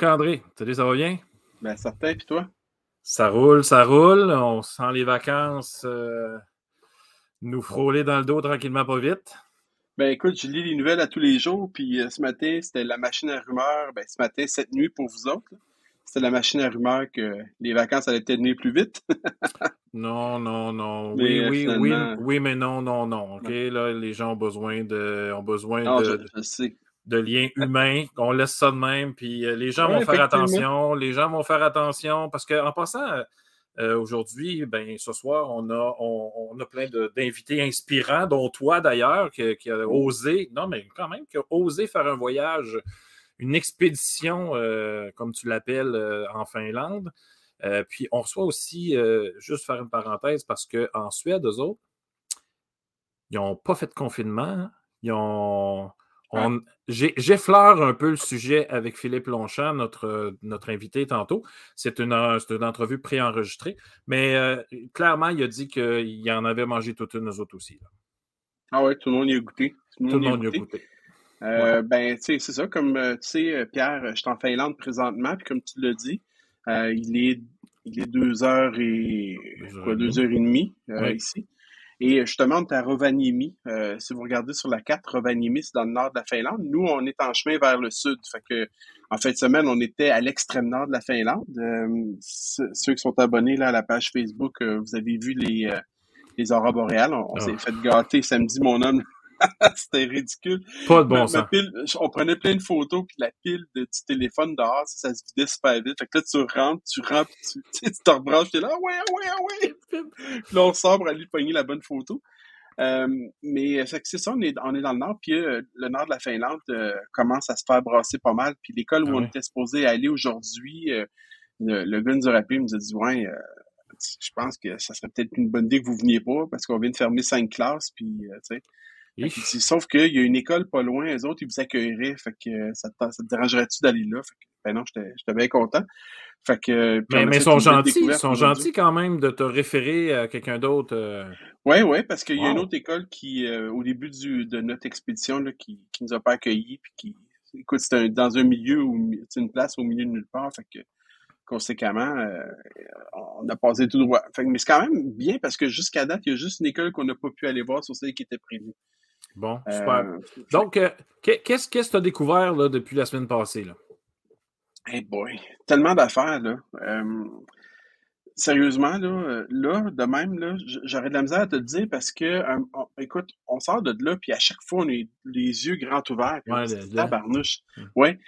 Marc-André. Salut, ça va bien? Ben, certain, puis toi? Ça roule, ça roule. On sent les vacances euh, nous frôler dans le dos tranquillement, pas vite. Ben écoute, je lis les nouvelles à tous les jours, puis euh, ce matin, c'était la machine à rumeurs. Ben, ce matin, cette nuit pour vous autres, c'était la machine à rumeurs que les vacances allaient tenir plus vite. non, non, non. oui, oui, oui, oui, mais non, non, non. OK, là, les gens ont besoin de. Ont besoin de, de liens humains. On laisse ça de même, puis euh, les gens vont faire attention. Les gens vont faire attention parce qu'en passant. Euh, aujourd'hui, ben, ce soir, on a, on, a plein d'invités inspirants, dont toi d'ailleurs, qui, a osé, non, mais quand même, qui a osé faire un voyage, une expédition, euh, comme tu l'appelles, euh, en Finlande. puis on reçoit aussi, juste faire une parenthèse, parce qu'en Suède, eux autres, ils n'ont pas fait de confinement. Ils ont J'effleure un peu le sujet avec Philippe Longchamp, notre, notre invité tantôt. C'est une, une, entrevue préenregistrée, mais euh, clairement, il a dit qu'il en avait mangé toute une, nous autres aussi. Ah ouais, tout le monde y a goûté. Tout le monde, y a goûté. Euh, ben, tu sais, c'est ça. Comme euh, tu sais, Pierre, je suis en Finlande présentement, puis comme tu l'as dit, il est il est deux heures et deux heures et demie ici. Et justement, on est à Rovaniemi. Euh, si vous regardez sur la carte, Rovaniemi, c'est dans le nord de la Finlande. Nous, on est en chemin vers le sud. Fait que, en fin de semaine, on était à l'extrême nord de la Finlande. Euh, ceux qui sont abonnés là, à la page Facebook, euh, vous avez vu les, les aurores boréales. On, on s'est ah. fait gâter samedi, mon homme. C'était ridicule. Pas de bon sens. on prenait plein de photos, puis la pile de, du téléphone dehors, ça, se vidait super vite. Fait que là, tu rentres, tu rentres, tu, tu te rebranches, t'es là, ah ouais, ah ouais, ah ouais. puis là, on sort pour aller pogner la bonne photo. Euh, mais c'est ça, on est, on est dans le nord, puis euh, le nord de la Finlande euh, commence à se faire brasser pas mal. Puis l'école où ah on était supposé aller aujourd'hui, le, le, gars nous a rappelé, nous a dit Ouais, je pense que ça serait peut-être une bonne idée que vous veniez pas parce qu'on vient de fermer cinq classes, puis tu sais sauf qu'il y a une école pas loin, les autres, ils vous accueilleraient. Fait que ça te, dérangerait-tu d'aller là? Fait que, ben non, j'étais bien content. Fait que, mais, ils sont gentils, ils sont gentils quand même de te référer à quelqu'un d'autre. Oui, euh. oui, parce qu'il y a une autre école qui, euh, au début du, de notre expédition, là, qui, qui nous a pas accueillis, puis qui, écoute, c'était dans un milieu, où, c'est une place au milieu de nulle part, fait que, conséquemment, euh, on a passé tout droit. Fait mais c'est quand même bien parce que jusqu'à date, il y a juste une école qu'on n'a pas pu aller voir sur celle qui était prévue. Bon, super. Euh, Donc, euh, qu'est-ce que tu as découvert là, depuis la semaine passée? Là? Hey boy, tellement d'affaires. là. Euh, sérieusement, là, là, de même, là, j'aurais de la misère à te le dire parce que, écoute, on sort de là, puis à chaque fois, on a les yeux grands ouverts. Ouais, la barnouche. Hum. Ouais.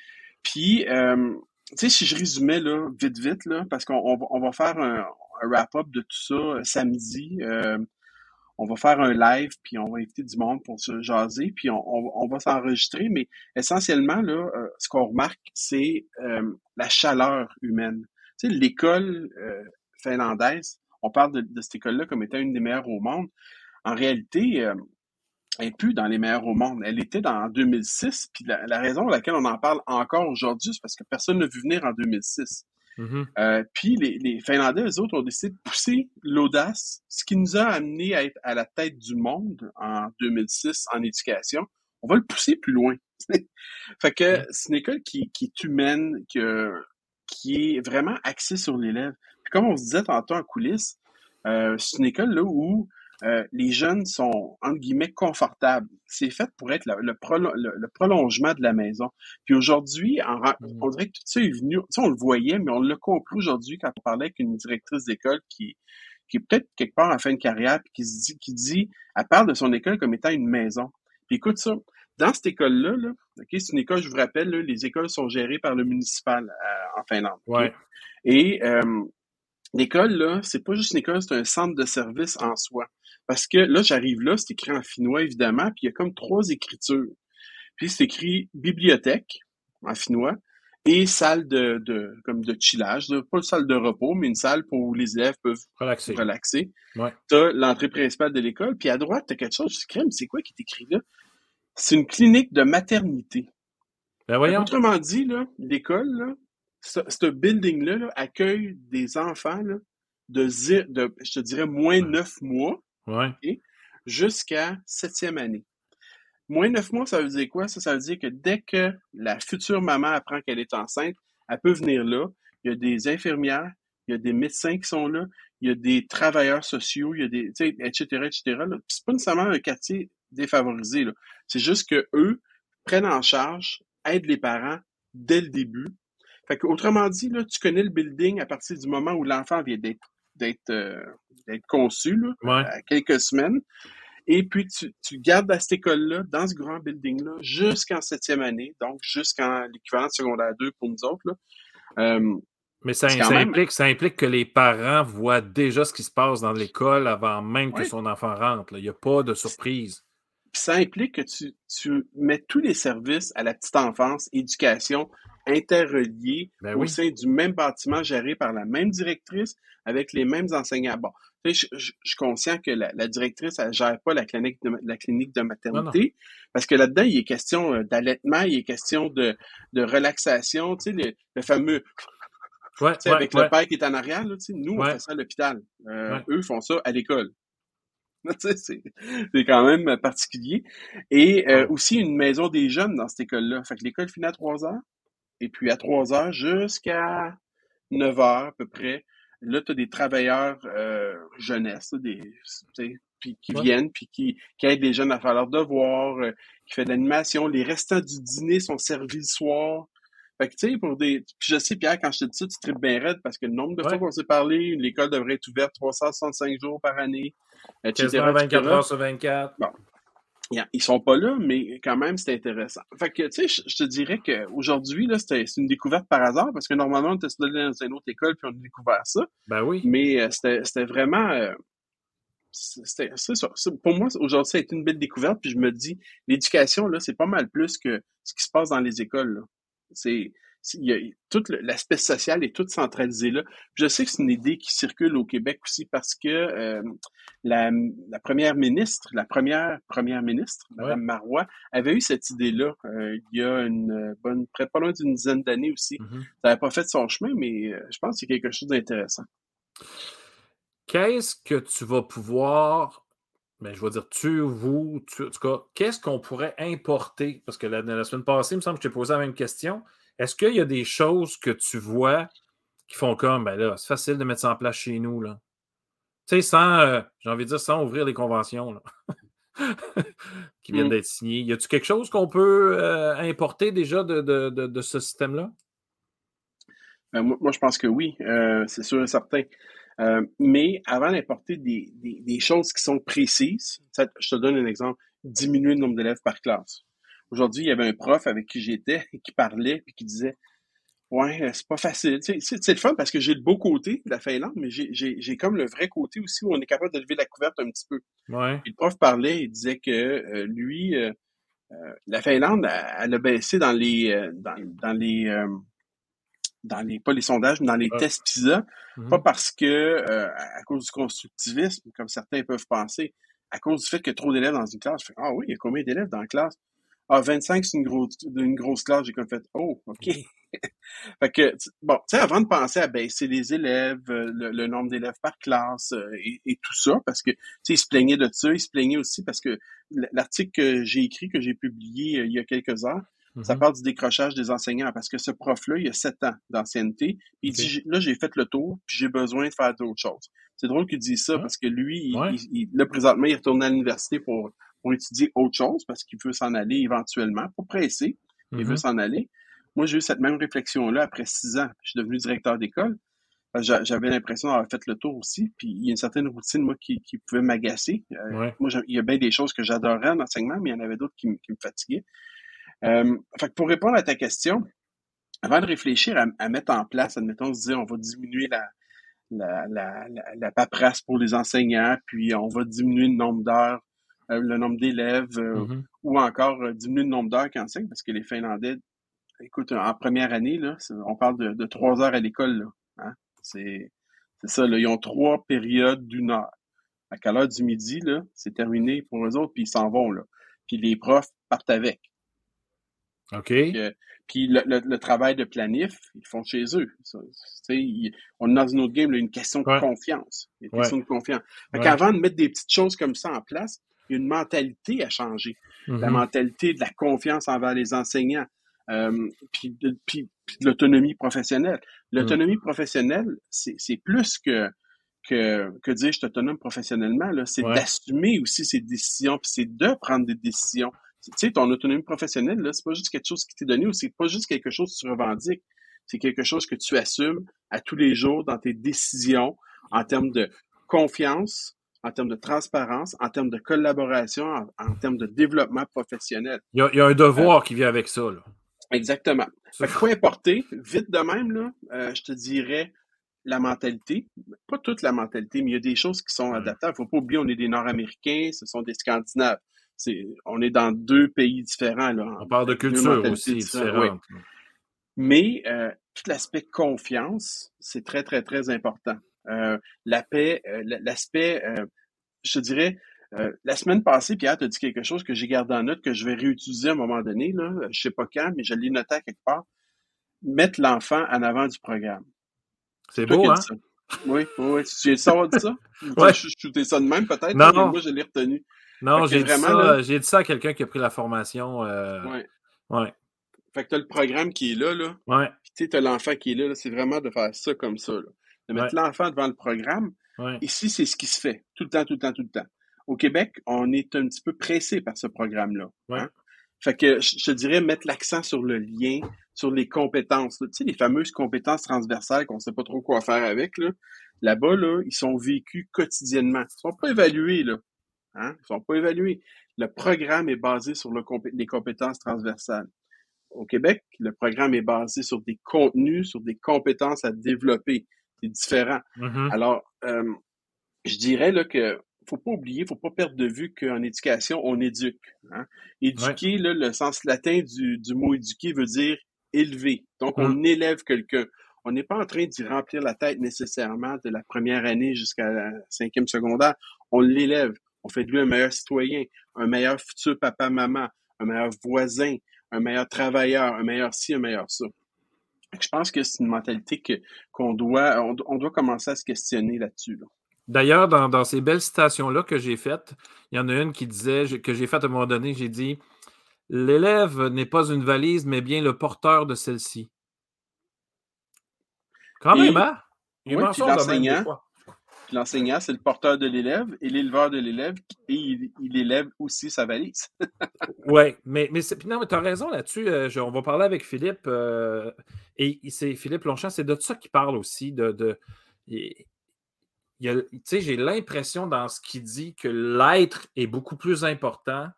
Puis, tu sais, si je résumais, là, vite, vite, là, parce qu'on on, va faire un, un wrap-up de tout ça samedi on va faire un live, puis on va inviter du monde pour se jaser, puis on, va s'enregistrer. Mais essentiellement, là, euh, ce qu'on remarque, c'est euh, la chaleur humaine. Tu sais, l'école euh, finlandaise, on parle de, cette école-là comme étant une des meilleures au monde. En réalité, elle n'est plus dans les meilleures au monde. Elle était dans, en 2006, puis la, la raison pour laquelle on en parle encore aujourd'hui, c'est parce que personne ne vu venir en 2006. Mm-hmm. Euh, puis les, Finlandais, eux autres, ont décidé de pousser l'audace, ce qui nous a amené à être à la tête du monde en 2006 en éducation. On va le pousser plus loin. fait que c'est une école qui, est humaine, qui est vraiment axée sur l'élève. Puis comme on se disait tantôt en coulisses, euh, c'est une école là où euh, les jeunes sont, entre guillemets, confortables. C'est fait pour être le, prolongement de la maison. Puis aujourd'hui, mmh. on dirait que tout ça est venu, on le voyait, mais on l'a compris aujourd'hui quand on parlait avec une directrice d'école qui, qui est peut-être quelque part en fin de carrière, puis qui, se dit, qui dit, elle parle de son école comme étant une maison. Puis écoute ça, dans cette école-là, là, c'est une école, je vous rappelle, les écoles sont gérées par le municipal euh, en Finlande. Ouais. Et euh, l'école, là, c'est pas juste une école, c'est un centre de service en soi. Parce que là, j'arrive là, c'est écrit en finnois, évidemment, puis il y a comme trois écritures. Puis c'est écrit bibliothèque en finnois et salle de, de comme de chillage, pas une salle de repos, mais une salle pour où les élèves peuvent relaxer. relaxer. Ouais. T'as l'entrée principale de l'école, puis à droite, t'as quelque chose, je c'est quoi qui est écrit là? C'est une clinique de maternité. Ben voyons. Autrement dit, là, l'école, ce, building-là accueille des enfants là, de, de, je te dirais, moins neuf mois jusqu'à septième année. Moins neuf mois, ça veut dire quoi? Ça, veut dire que dès que la future maman apprend qu'elle est enceinte, elle peut venir là. Il y a des infirmières, il y a des médecins qui sont là, il y a des travailleurs sociaux, il y a des, etc., etc. C'est pas nécessairement un quartier défavorisé. C'est juste que eux prennent en charge, aident les parents dès le début. Fait autrement dit, là, tu connais le building à partir du moment où l'enfant vient d'être d'être euh, conçu, à quelques semaines. Et puis, tu, tu gardes à cette école-là, dans ce grand building-là, jusqu'en septième année, donc jusqu'en l'équivalent secondaire 2 pour nous autres. Là. Euh, mais ça, implique, ça implique que les parents voient déjà ce qui se passe dans l'école avant même que son enfant rentre. Il n'y a pas de surprise. Ça implique que tu, tu, mets tous les services à la petite enfance, éducation, interreliés ben au sein du même bâtiment géré par la même directrice avec les mêmes enseignants. Bon, je, suis conscient que la, directrice, elle gère pas la clinique de, la clinique de maternité, parce que là-dedans, il est question euh, d'allaitement, il est question de, de relaxation, tu sais, le, fameux ouais, avec le père qui est en arrière, là, nous, on fait ça à l'hôpital. Euh, eux font ça à l'école. c'est quand même particulier. Et euh, aussi une maison des jeunes dans cette école-là. Fait que l'école finit à 3 heures. Et puis à 3 heures jusqu'à 9 heures à peu près, Là, tu as des travailleurs euh, jeunesse, des, puis qui viennent, puis qui, qui, aident les jeunes à faire leurs devoirs, euh, qui fait de l'animation. Les restants du dîner sont servis le soir. Fait que, tu sais, pour des. Puis je sais, Pierre, quand je te dis ça, tu tripes bien raide parce que le nombre de fois qu'on s'est parlé, l'école devrait être ouverte 365 jours par année. Etc., 24 heures sur 24. Bon, ils sont pas là, mais quand même, c'est intéressant. Fait que, tu sais, je te dirais qu'aujourd'hui, là, c'est une découverte par hasard, parce que normalement, on était dans une autre école, puis on a découvert ça. Ben oui. Mais euh, c'était vraiment... Euh, c'est ça. Pour moi, aujourd'hui, ça a été une belle découverte, puis je me dis, l'éducation, là, c'est pas mal plus que ce qui se passe dans les écoles, C'est il y a, tout l'aspect social est tout centralisé là. Je sais que c'est une idée qui circule au Québec aussi parce que euh, la, première ministre, la première première ministre, Mme Marois, avait eu cette idée-là euh, il y a une bonne, près pas loin d'une dizaine d'années aussi. Mm-hmm. Ça n'avait pas fait son chemin, mais euh, je pense que c'est quelque chose d'intéressant. Qu'est-ce que tu vas pouvoir ben, je vais dire tu, vous, tu, en tout cas, qu'est-ce qu'on pourrait importer? Parce que la, la, semaine passée, il me semble que je t'ai posé la même question. Est-ce qu'il y a des choses que tu vois qui font comme, ben là, c'est facile de mettre ça en place chez nous, là? Tu sais, sans, euh, j'ai envie de dire, sans ouvrir les conventions, là. qui viennent mm. d'être signées. Y a-t-il quelque chose qu'on peut euh, importer déjà de, ce système-là? Ben, moi, je pense que oui, euh, c'est sûr et certain. Mais avant d'importer des, des, choses qui sont précises, je te donne un exemple, diminuer le nombre d'élèves par classe. Aujourd'hui, il y avait un prof avec qui j'étais qui parlait et qui disait Ouais, euh, c'est pas facile. C'est le fun parce que j'ai le beau côté de la Finlande, mais j'ai comme le vrai côté aussi où on est capable de lever la couverte un petit peu. Ouais. le prof parlait, il disait que euh, lui, euh, la Finlande, elle, a baissé dans les dans, dans les dans les pas les sondages, mais dans les tests PISA, mm-hmm. pas parce que à cause du constructivisme, comme certains peuvent penser, à cause du fait qu'il y a trop d'élèves dans une classe. Je ah oui, il y a combien d'élèves dans la classe? Ah, 25, c'est une grosse, une grosse classe. J'ai comme fait, oh, OK. fait que, bon, tu sais, avant de penser à baisser les élèves, euh, le, nombre d'élèves par classe euh, et, tout ça, parce que, tu sais, ils se plaignaient de ça, ils se plaignaient aussi parce que l'article que j'ai écrit, que j'ai publié euh, il y a quelques heures, ça mm-hmm. parle du décrochage des enseignants parce que ce prof-là, il a sept ans d'ancienneté. Il dit, là, j'ai fait le tour, puis j'ai besoin de faire d'autres choses. C'est drôle qu'il dise ça parce que lui, il, là, présentement, il retourne à l'université pour pour étudier autre chose parce qu'il veut s'en aller éventuellement, pour presser, il veut mm-hmm. s'en aller. Moi, j'ai eu cette même réflexion-là après six ans. Je suis devenu directeur d'école. J'avais l'impression d'avoir fait le tour aussi. Puis il y a une certaine routine, moi, qui, qui pouvait m'agacer. Euh, moi, il y a bien des choses que j'adorais en enseignement, mais il y en avait d'autres qui, qui, me fatiguaient. Euh, fait que pour répondre à ta question, avant de réfléchir à, à mettre en place, admettons, se dire on va diminuer la, la, la, la, paperasse pour les enseignants, puis on va diminuer le nombre d'heures euh, le nombre d'élèves euh, mm-hmm. ou encore euh, diminuer le nombre d'heures qu'ils enseignent parce que les Finlandais, écoute, en première année, là, on parle de, trois heures à l'école. Hein? C'est ça, là, ils ont trois périodes d'une heure. À l'heure du midi, là, c'est terminé pour eux autres, puis ils s'en vont. Là. Puis les profs partent avec. OK. Puis, le, travail de planif, ils font chez eux. on est dans une autre game, une question de confiance. Une question de confiance. Avant de mettre des petites choses comme ça en place, une mentalité à changer. La mm-hmm. mentalité de la confiance envers les enseignants. puis, puis, l'autonomie professionnelle. L'autonomie mmh. professionnelle, c'est plus que, que, que dire je suis autonome professionnellement, c'est d'assumer aussi ses décisions, puis c'est de prendre des décisions. Tu sais, ton autonomie professionnelle, là, c'est pas juste quelque chose qui t'est donné ou c'est pas juste quelque chose que tu revendiques. C'est quelque chose que tu assumes à tous les jours dans tes décisions en termes de confiance, en termes de transparence, en termes de collaboration, en, termes de développement professionnel. Il y a, un devoir qui vient avec ça. Là. Exactement. Fait que faut importer, vite de même, là, euh, je te dirais la mentalité. Pas toute la mentalité, mais il y a des choses qui sont adaptables. Il ne faut pas oublier, on est des Nord-Américains, ce sont des Scandinaves. On est dans deux pays différents. Là, on parle de culture aussi différente. Mais euh, tout l'aspect confiance, c'est très, très, très important. Euh, la paix, euh, l'aspect, je te dirais, la semaine passée, Pierre t'a dit quelque chose que j'ai gardé en note, que je vais réutiliser à un moment donné, là, je sais pas quand, mais je l'ai noté à quelque part. Mettre l'enfant en avant du programme. C'est beau, hein? Oui, oui, tu viens de savoir de ça? ouais. Je shooté ça de même, peut-être, mais moi, je l'ai retenu. Non, j'ai dit, ça, dit ça à quelqu'un qui a pris la formation. Oui. Ouais. Fait que tu as le programme qui est là, là. Ouais. Puis tu as l'enfant qui est là, là. c'est vraiment de faire ça comme ça. Là de mettre l'enfant devant le programme. Ici, c'est ce qui se fait tout le temps, tout le temps, tout le temps. Au Québec, on est un petit peu pressé par ce programme-là. Hein. Fait que je dirais mettre l'accent sur le lien, sur les compétences. Tu sais, les fameuses compétences transversales qu'on ne sait pas trop quoi faire avec. Là. bas là, ils sont vécus quotidiennement. Ils ne sont pas évalués, là. Hein? Ils ne sont pas évalués. Le programme est basé sur les compétences transversales. Au Québec, le programme est basé sur des contenus, sur des compétences à développer c'est différent. Mm-hmm. Alors, euh, je dirais là, que faut pas oublier, faut pas perdre de vue qu'en éducation, on éduque. Hein? Éduquer, là, le sens latin du, du, mot éduquer veut dire élever. Donc, on mm. élève quelqu'un. On n'est pas en train d'y remplir la tête nécessairement de la première année jusqu'à la cinquième secondaire. On l'élève. On fait de lui un meilleur citoyen, un meilleur futur papa-maman, un meilleur voisin, un meilleur travailleur, un meilleur ci, un meilleur ça. Je pense que c'est une mentalité que, qu'on doit, on, doit commencer à se questionner là-dessus. D'ailleurs, dans, ces belles citations-là que j'ai faites, il y en a une qui disait, que j'ai faite à un moment donné, j'ai dit L'élève n'est pas une valise, mais bien le porteur de celle-ci. Quand même, hein? Il oui, l'enseignant, l'enseignant, c'est le porteur de l'élève et l'éleveur de l'élève, et il, élève aussi sa valise. oui, mais, non, tu as raison là-dessus. Euh, on va parler avec Philippe. Euh, et c'est Philippe Longchamp, c'est de ça qu'il parle aussi. De, de j'ai l'impression dans ce qu'il dit que l'être est beaucoup plus important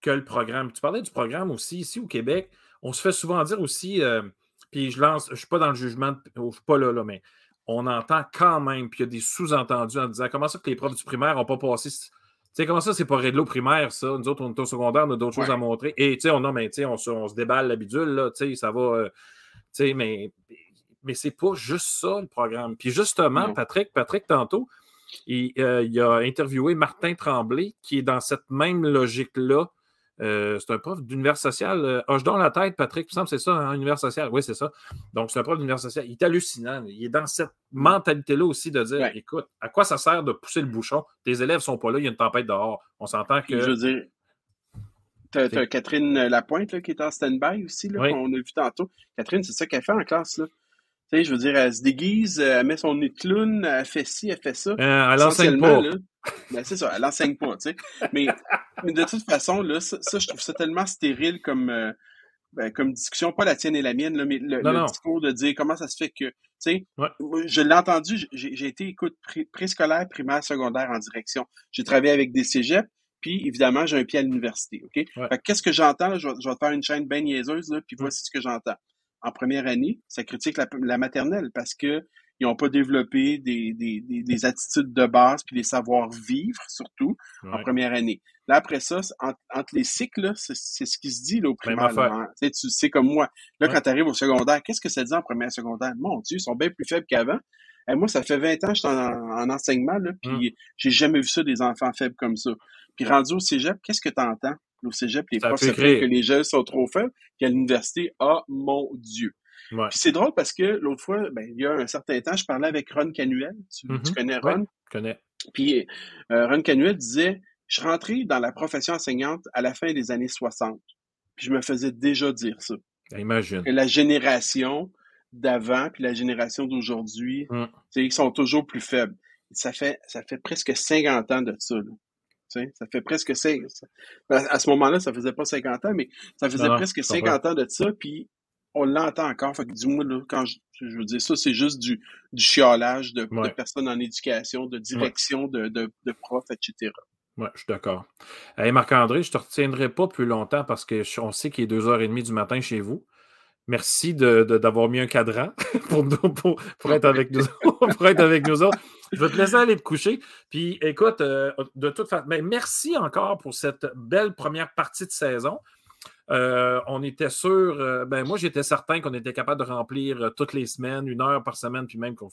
que le programme. Tu parlais du programme aussi ici au Québec. On se fait souvent dire aussi, euh, puis je lance, je ne suis pas dans le jugement, je ne suis pas là, là, mais on entend quand même, puis il y a des sous-entendus en disant comment ça que les profs du primaire n'ont pas passé. Tu sais, comment ça, c'est pas réglo primaire, ça? Nous autres, on est au secondaire, on a d'autres choses à montrer. Et tu sais, on, a, mais, on, se, on se déballe la bidule, là, tu sais, ça va. Euh, tu sais, mais, mais c'est pas juste ça, le programme. Puis justement, Patrick, Patrick, tantôt, il, euh, il, a interviewé Martin Tremblay, qui est dans cette même logique-là euh, c'est un prof d'univers social. Euh, hoche dans la tête, Patrick, il me semble c'est ça, un hein, univers social. Oui, c'est ça. Donc, c'est un prof d'univers social. Il est hallucinant. Il est dans cette mentalité-là aussi de dire écoute, à quoi ça sert de pousser le bouchon? Tes élèves ne sont pas là, il y a une tempête dehors. On s'entend que. Je veux dire, tu as, Catherine Lapointe qui est en stand-by aussi, là, qu'on a vu tantôt. Catherine, c'est ça qu'elle fait en classe. Là. Tu sais, je veux dire, elle se déguise, elle met son nez de clown, elle fait ci, elle fait ça. Euh, elle enseigne pas. ben, c'est ça, elle enseigne pas, tu sais. Mais, mais, de toute façon, là, ça, je trouve ça tellement stérile comme, euh, ben, comme discussion, pas la tienne et la mienne, là, mais le, discours de dire comment ça se fait que, tu sais, je l'ai entendu, j'ai été, écoute, préscolaire, primaire, secondaire en direction. J'ai travaillé avec des cégeps, puis évidemment, j'ai un pied à l'université, OK? qu'est-ce que j'entends? Je, je, vais te faire une chaîne bien niaiseuse, là, puis voici ce que j'entends en première année, ça critique la, maternelle parce que ils n'ont pas développé des, des, des, attitudes de base puis des savoir-vivre, surtout, en première année. Là, après ça, entre, les cycles, c'est ce qui se dit là, au primaire. tu sais, comme moi. Là, quand tu arrives au secondaire, qu'est-ce que ça dit en première secondaire? Mon Dieu, ils sont bien plus faibles qu'avant. Et moi, ça fait 20 ans que je suis en, enseignement, là, puis hum. j'ai jamais vu ça, des enfants faibles comme ça. Puis rendu au cégep, qu'est-ce que tu entends? Au cégep, les profs se que les jeunes sont trop faibles, qu'à l'université, ah, mon Dieu. c'est drôle parce que l'autre fois, ben, il y a un certain temps, je parlais avec Ron Canuel. Tu, mm-hmm. connais Ron? je connais. Puis euh, Ron Canuel disait, je suis rentré dans la profession enseignante à la fin des années 60. Puis je me faisais déjà dire ça. Imagine. Que la génération d'avant puis la génération d'aujourd'hui, mmh. ils sont toujours plus faibles. Ça fait, ça fait presque 50 ans de ça. Ça fait presque 5 À ce moment-là, ça faisait pas 50 ans, mais ça faisait presque 50 ans de ça, puis on l'entend encore. Fait que dis-moi, quand je, veux dire ça, c'est juste du, du chiolage de, personnes en éducation, de direction, de, de, de profs, etc. Oui, je suis d'accord. Hey, Marc-André, je ne te retiendrai pas plus longtemps parce qu'on sait qu'il est 2h30 du matin chez vous. Merci d'avoir mis un cadran pour, pour, être avec nous, pour être avec nous autres. Je vais te laisser aller te coucher. Puis écoute, euh, de toute façon, mais merci encore pour cette belle première partie de saison. Euh, on était sûr, euh, ben moi j'étais certain qu'on était capable de remplir toutes les semaines, une heure par semaine, puis même qu'on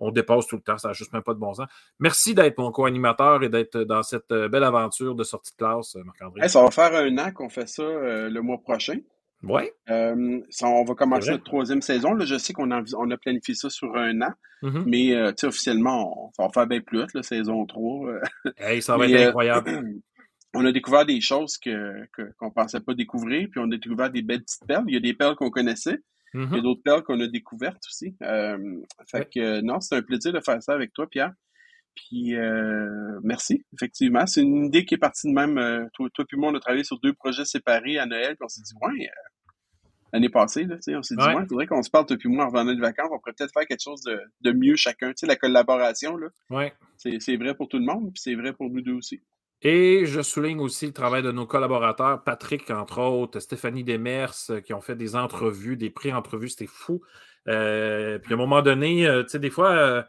on, dépasse tout le temps, ça n'a juste même pas de bon sens. Merci d'être mon co-animateur et d'être dans cette belle aventure de sortie de classe, Marc-André. ça va faire un an qu'on fait ça le mois prochain. Oui. Euh, on va commencer notre troisième saison. Là, je sais qu'on a, on a planifié ça sur un an, mm-ne mais euh, officiellement, ça va faire bien plus la saison 3. hey, ça va être euh, incroyable. on a découvert des choses que, qu'on ne pensait pas découvrir, puis on a découvert des belles petites perles. Il y a des perles qu'on connaissait, il y a mm-hmm. d'autres perles qu'on a découvertes aussi. Euh, fait que non, c'est un plaisir de faire ça avec toi, Pierre. Puis euh, merci, effectivement. C'est une idée qui est partie de même. Euh, toi, toi puis moi, on a travaillé sur deux projets séparés à Noël, puis on s'est dit, ouais, euh, l'année passée, là, on s'est dit, ouais, il faudrait qu'on se parle, toi puis moi, en revenant de vacances, on pourrait peut-être faire quelque chose de, de mieux chacun. Tu sais, la collaboration, là, ouais. c'est vrai pour tout le monde, puis c'est vrai pour nous deux aussi. Et je souligne aussi le travail de nos collaborateurs, Patrick, entre autres, Stéphanie Demers, qui ont fait des entrevues, des pré-entrevues, c'était fou. puis à un moment donné, tu sais, des fois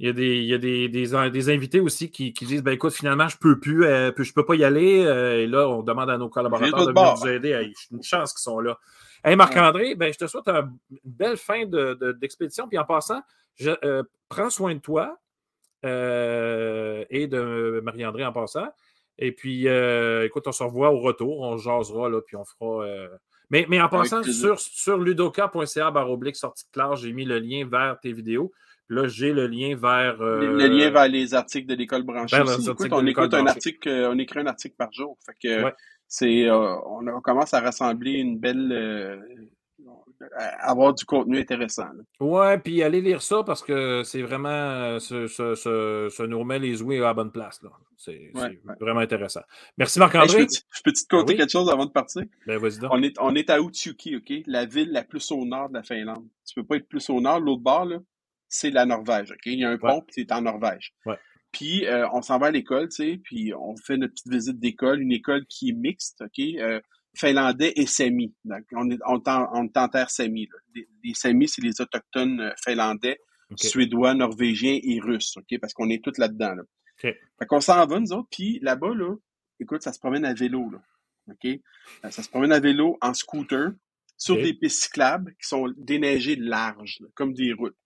il y a des, il y a des, des, invités aussi qui, qui, disent ben écoute, finalement, je peux plus, euh, je peux pas y aller. Euh, et là, on demande à nos collaborateurs de nous aider. une chance qu'ils sont là. Hey, Marc-André, ben, je te souhaite une belle fin d'expédition. De, Puis en passant, je, euh, prends soin de toi et de Marie-André en passant. Et puis, écoute, on se revoit au retour. On jasera, là, puis on fera. Mais, mais en passant, sur, sur ludoka.ca baroblique sortie de classe, j'ai mis le lien vers tes vidéos. Là, j'ai le lien vers. Le lien euh, vers les articles de l'école branchée. on écoute un article, euh, on écrit un article par jour. Fait que c'est, euh, on, commence à rassembler une belle. avoir du contenu intéressant. Oui, Ouais, puis allez lire ça parce que c'est vraiment. Ça, nous remet les ouïes à la bonne place. C'est vraiment intéressant. Merci Marc-André. je peux, te compter quelque chose avant de partir? Ben, vas-y On est, on est à Utsuki, OK? La ville la plus au nord de la Finlande. Tu peux pas être plus au nord. L'autre bord, là, c'est la Norvège. Il y a un pont, qui c'est en Norvège. Puis euh, on s'en va à l'école, tu sais, puis on fait notre petite visite d'école, une école qui est mixte, OK? Euh, finlandais et Sami. Donc, on est, on, on est en terre Sami. Les, les Sami, c'est les autochtones euh, finlandais, suédois, norvégiens et russes, OK? Parce qu'on est tous là-dedans. Là. Fait qu'on s'en va, nous autres, puis là-bas, là, écoute, ça se promène à vélo, là. OK? Ça se promène à vélo en scooter sur des pistes cyclables qui sont déneigées larges, comme des routes.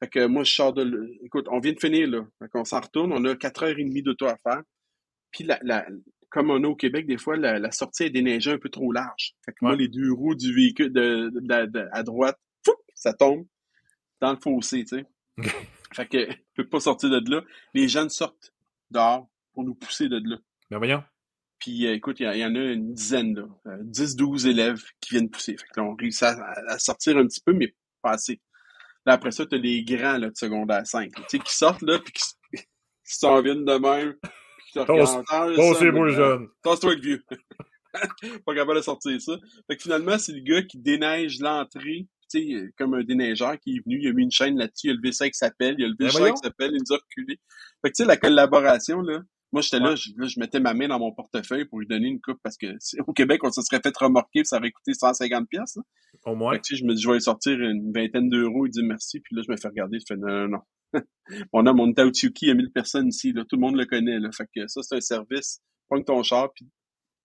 Fait que moi, je sors de. Écoute, on vient de finir, là. Fait qu'on s'en retourne. On a 4h30 d'auto à faire. Puis, la, la, comme on a au Québec, des fois, la, sortie est déneigée un peu trop large. Fait que moi, les deux roues du véhicule de, de, à droite, ça tombe dans le fossé, tu sais. fait que, je peux pas sortir de là. Les jeunes sortent dehors pour nous pousser de là. Ben voyons. Puis euh, écoute, il y, en a une dizaine, là. 10-12 euh, élèves qui viennent pousser. Fait que là, on réussit à, à, sortir un petit peu, mais pas assez après ça, tu as les grands là, de secondaire 5, tu sais, qui sortent là, puis qui, s'en viennent de même. Regardent. c'est moi jeune. toi le vieux. pas capable de sortir ça. Fait que finalement, c'est le gars qui déneige l'entrée, sais, comme un déneigeur qui est venu, il a mis une chaîne là-dessus, il a levé ça qui s'appelle, il a levé ben ça qui s'appelle, il nous a reculé. Fait que tu sais, la collaboration, là, moi, j'étais là, je, là, je mettais ma main dans mon portefeuille pour lui donner une coupe parce que au Québec, on se serait fait remorquer, ça aurait coûté 150 pièces. Au moins. Fait que, je me dis, je vais lui sortir une vingtaine d'euros. Il dit merci. Puis là, je me fais regarder. Je fais non, non, non. mon homme, on est à Utsuki, il y a 1000 personnes ici. Là, tout le monde le connaît. Là. Fait que ça, c'est un service. Prends ton char. Puis...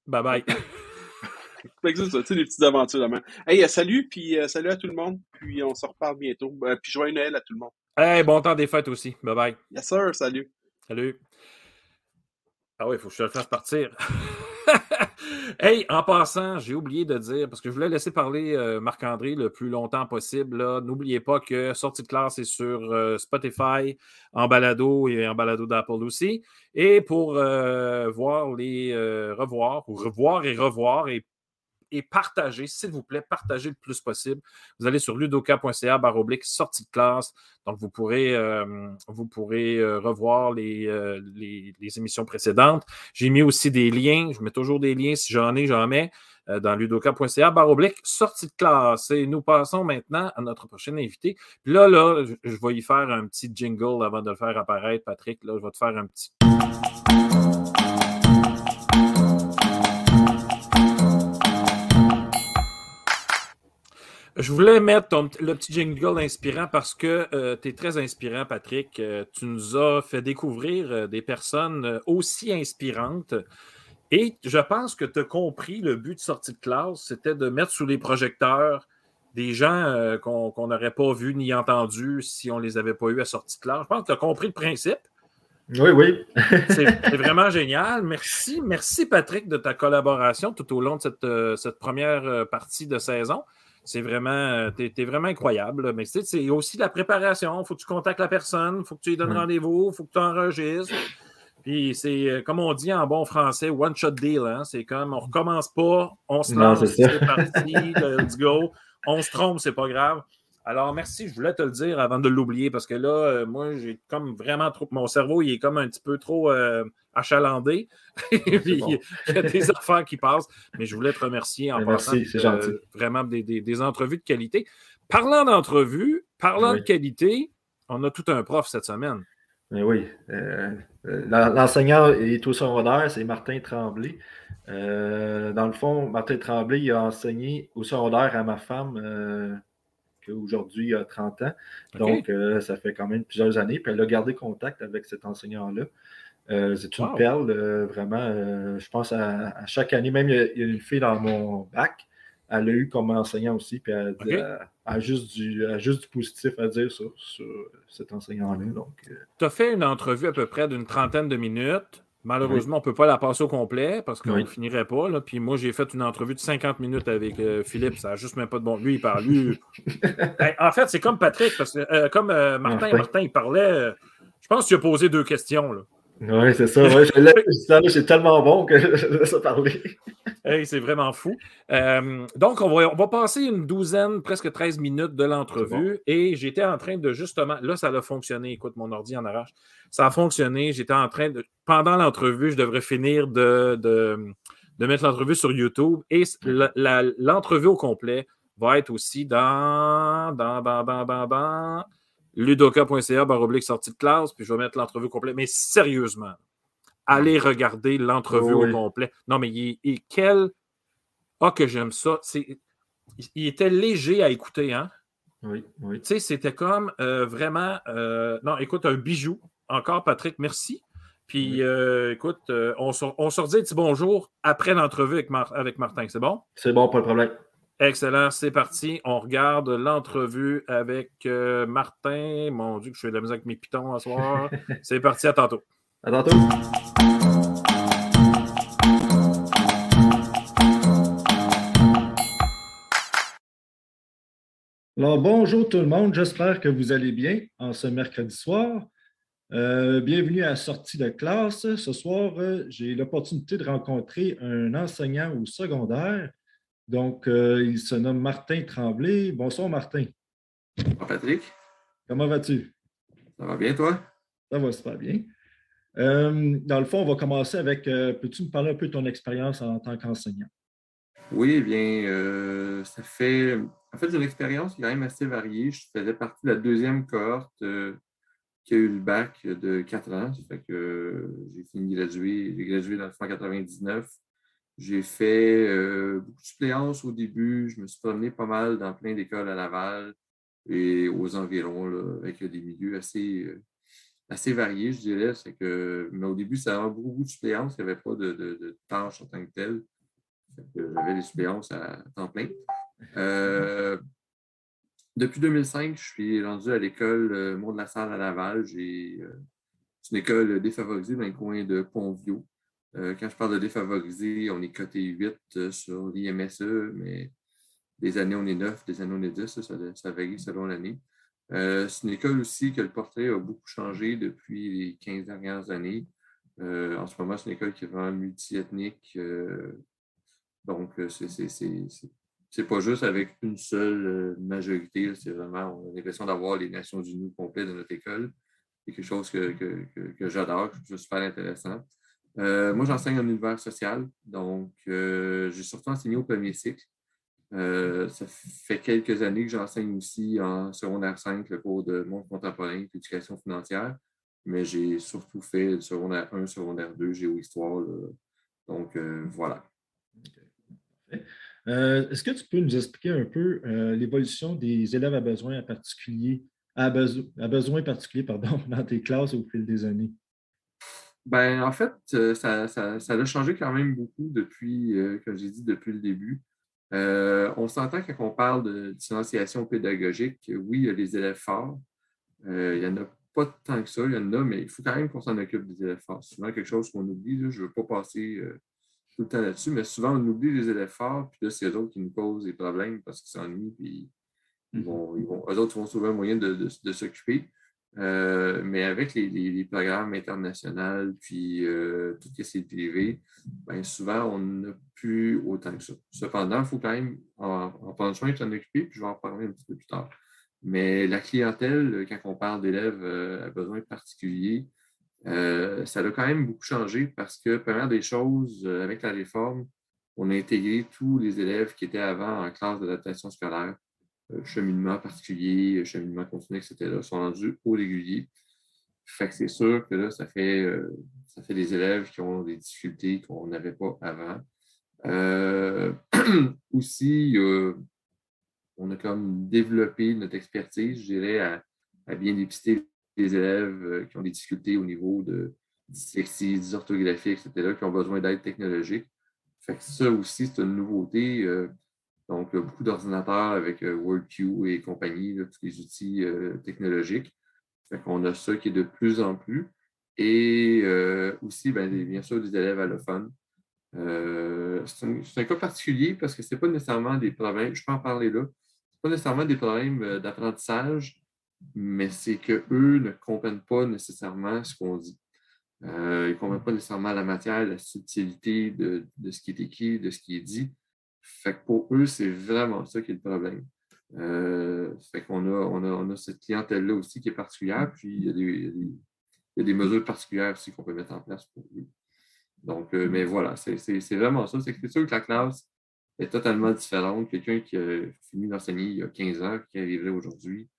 Bye bye. fait que c'est ça, tu sais, des petites aventures demain. Hey, euh, salut, puis euh, salut à tout le monde. Puis on se reparle bientôt. Euh, puis joyeux Noël à tout le monde. Hey, bon temps des fêtes aussi. Bye bye. Yes, sir. Salut. Salut. Ah oui, il faut que je te le fasse partir. hey, en passant, j'ai oublié de dire, parce que je voulais laisser parler euh, Marc-André le plus longtemps possible. N'oubliez pas que Sortie de classe est sur euh, Spotify, en balado et en balado d'Apple aussi. Et pour euh, voir les revoir, ou revoir et revoir et et partagez, s'il vous plaît, partagez le plus possible. Vous allez sur ludoka.ca baroblique sortie de classe. Donc, vous pourrez, euh, vous pourrez euh, revoir les, les, émissions précédentes. J'ai mis aussi des liens. Je mets toujours des liens si j'en ai, j'en mets dans ludoka.ca baroblique sortie de classe. Et nous passons maintenant à notre prochain invité. Là, là, je vais y faire un petit jingle avant de le faire apparaître, Patrick. Là, je vais te faire un petit. Je voulais mettre le petit jingle inspirant parce que euh, tu es très inspirant, Patrick. Euh, tu nous as fait découvrir euh, des personnes aussi inspirantes. Et je pense que tu as compris le but de sortie de classe, c'était de mettre sous les projecteurs des gens qu'on n'aurait pas vus ni entendus si on ne les avait pas eus à sortie de classe. Je pense que tu as compris le principe. Oui, oui. c'est vraiment génial. Merci. Merci, Patrick, de ta collaboration tout au long de cette, cette première partie de saison. C'est vraiment, euh, tu es, vraiment incroyable. Mais c'est aussi la préparation. Il faut que tu contactes la personne, il faut que tu lui donnes rendez-vous, il faut que tu enregistres. Puis c'est, euh, comme on dit en bon français, one shot deal. Hein? C'est comme on recommence pas, on se lance, c'est parti, let's go. On se trompe, c'est pas grave. Alors, merci, je voulais te le dire avant de l'oublier parce que là, euh, moi, j'ai comme vraiment trop. Mon cerveau, il est comme un petit peu trop achalandé. il y a des affaires qui passent. Mais je voulais te remercier en passant. Merci, c'est gentil. Euh, vraiment des, entrevues de qualité. Parlant d'entrevues, parlant de qualité, on a tout un prof cette semaine. Mais oui. Euh, euh, l'enseignant est au secondaire, c'est Martin Tremblay. dans le fond, Martin Tremblay il a enseigné au secondaire à ma femme aujourd'hui a 30 ans. Donc, ça fait quand même plusieurs années. Puis elle a gardé contact avec cet enseignant-là. Euh, c'est une perle, euh, vraiment. Euh, je pense à, chaque année, même il y, a, une fille dans mon bac, elle a eu comme enseignant aussi, puis elle, a, juste du, juste du positif à dire sur, cet enseignant-là. Tu as fait une entrevue à peu près d'une trentaine de minutes. Malheureusement, on ne peut pas la passer au complet parce qu'on ne finirait pas. Là. Puis moi, j'ai fait une entrevue de 50 minutes avec Philippe. Ça n'a juste même pas de bon. Lui, il parle. Lui... Ben, en fait, c'est comme Patrick, parce que comme Martin, Martin, il parlait. je pense que tu as posé deux questions. Là. Oui, c'est ça. Ouais, c'est tellement bon que je laisse parler. c'est vraiment fou. Euh, donc, on va, on va passer une douzaine, presque 13 minutes de l'entrevue. Et j'étais en train de justement. Là, ça a fonctionné. Écoute, mon ordi en arrache. Ça a fonctionné. J'étais en train de. Pendant l'entrevue, je devrais finir de, de, de mettre l'entrevue sur YouTube. Et l'entrevue au complet va être aussi dans. dans, dans, dans, dans, dans ludoka.ca baroblique sortie de classe, puis je vais mettre l'entrevue complète. Mais sérieusement, allez regarder l'entrevue au complet. Non, mais il, est quel. Ah, que j'aime ça. C'est, il était léger à écouter, hein? Oui, oui. Tu sais, c'était comme euh, vraiment. Euh, non, écoute, un bijou. Encore, Patrick, merci. Puis, euh, écoute, on, on se redit un petit bonjour après l'entrevue avec, avec Martin. C'est bon? C'est bon, pas de problème. Excellent, c'est parti. On regarde l'entrevue avec euh, Martin. Mon Dieu, que je fais de la musique avec mes pitons à soir. c'est parti, à tantôt. À tantôt. Alors, bonjour tout le monde, j'espère que vous allez bien en ce mercredi soir. Euh, bienvenue à la sortie de classe. Ce soir, euh, j'ai l'opportunité de rencontrer un enseignant au secondaire donc, euh, il se nomme Martin Tremblay. Bonsoir, Martin. Bonjour, Patrick. Comment vas-tu? Ça va bien, toi? Ça va super bien. Euh, dans le fond, on va commencer avec, euh, peux-tu me parler un peu de ton expérience en tant qu'enseignant? Oui, eh bien, ça fait, en fait, j'ai une expérience quand même assez variée. Je faisais partie de la deuxième cohorte qui a eu le bac de quatre ans. Ça fait que j'ai fini de graduer, j'ai gradué dans le fond en 99. J'ai fait euh, beaucoup de suppléances au début. Je me suis promené pas mal dans plein d'écoles à Laval et aux environs, avec des milieux assez, euh, assez variés, je dirais. C'est que, mais au début, ça avait beaucoup de suppléances. Il n'y avait pas de, de, tâches en tant que telles. J'avais des suppléances à temps plein. Euh, depuis 2005, je suis rendu à l'école Mont de la Salle à Laval. J'ai une école défavorisée dans les coins de Pont-Vieux. Euh, quand je parle de défavorisé, on est coté 8 euh, sur l'IMSE, mais des années on est 9, des années on est 10, ça, varie selon l'année. Euh, c'est une école aussi que le portrait a beaucoup changé depuis les 15 dernières années. en ce moment, c'est une école qui est vraiment multiethnique. Donc, c'est pas juste avec une seule majorité, c'est vraiment, on a l'impression d'avoir les Nations Unies complètes de notre école. C'est quelque chose que, que, j'adore, que je trouve super intéressant. Moi, j'enseigne en univers social, donc j'ai surtout enseigné au premier cycle. ça fait quelques années que j'enseigne aussi en secondaire 5 le cours de monde contemporain et d'éducation financière mais j'ai surtout fait secondaire 1, secondaire 2, géohistoire. Donc, euh, voilà. Euh, est-ce que tu peux nous expliquer un peu euh, l'évolution des élèves à besoins particuliers, à, besoin particulier pardon, dans tes classes au fil des années? Ben, en fait, ça, ça, ça, a changé quand même beaucoup depuis, comme j'ai dit, depuis le début. on s'entend quand on parle de différenciation pédagogique, oui, il y a des élèves forts. il y en a pas tant que ça, il y en a, mais il faut quand même qu'on s'en occupe des élèves forts. C'est souvent quelque chose qu'on oublie. je ne veux pas passer euh, tout le temps là-dessus, mais souvent on oublie les élèves forts, puis là, c'est eux autres qui nous posent des problèmes parce qu'ils s'ennuient, puis ils vont, ils vont, eux autres vont trouver un moyen de, s'occuper. Euh, mais avec les, programmes internationaux, puis euh, tout ce qui est privé, bien, souvent, on n'a plus autant que ça. Cependant, il faut quand même en, en prendre soin de s'en occuper, puis je vais en parler un petit peu plus tard. Mais la clientèle, quand on parle d'élèves euh, à besoins particuliers, euh, ça a quand même beaucoup changé parce que, première des choses, avec la réforme, on a intégré tous les élèves qui étaient avant en classe d'adaptation scolaire, cheminement particulier, cheminement continu, etc., sont rendus au régulier. Fait que c'est sûr que là, ça fait, ça fait des élèves qui ont des difficultés qu'on n'avait pas avant. aussi, on a comme développé notre expertise, je dirais, à, bien dépister les élèves euh, qui ont des difficultés au niveau de dyslexie, dysorthographie, etc., qui ont besoin d'aide technologique. Fait que ça aussi, c'est une nouveauté. Euh, donc, beaucoup d'ordinateurs avec euh, WordQ et compagnie, tous les outils technologiques. Fait qu'on a ça qui est de plus en plus. Et aussi, bien, bien sûr, des élèves allophones. c'est un, cas particulier parce que ce n'est pas nécessairement des problèmes, je peux en parler là, pas nécessairement des problèmes euh, d'apprentissage, mais c'est qu'eux ne comprennent pas nécessairement ce qu'on dit. Euh, ils ne comprennent pas nécessairement la matière, la subtilité de, ce qui est écrit, de ce qui est dit. Fait que pour eux, c'est vraiment ça qui est le problème. Euh, fait qu'on a, on a, cette clientèle-là aussi qui est particulière, puis il y a des, mesures particulières aussi qu'on peut mettre en place pour eux. Donc, mais voilà, c'est vraiment ça. C'est sûr que la classe, est totalement différente. Quelqu'un qui a fini d'enseigner il y a 15 ans, qui arriverait aujourd'hui,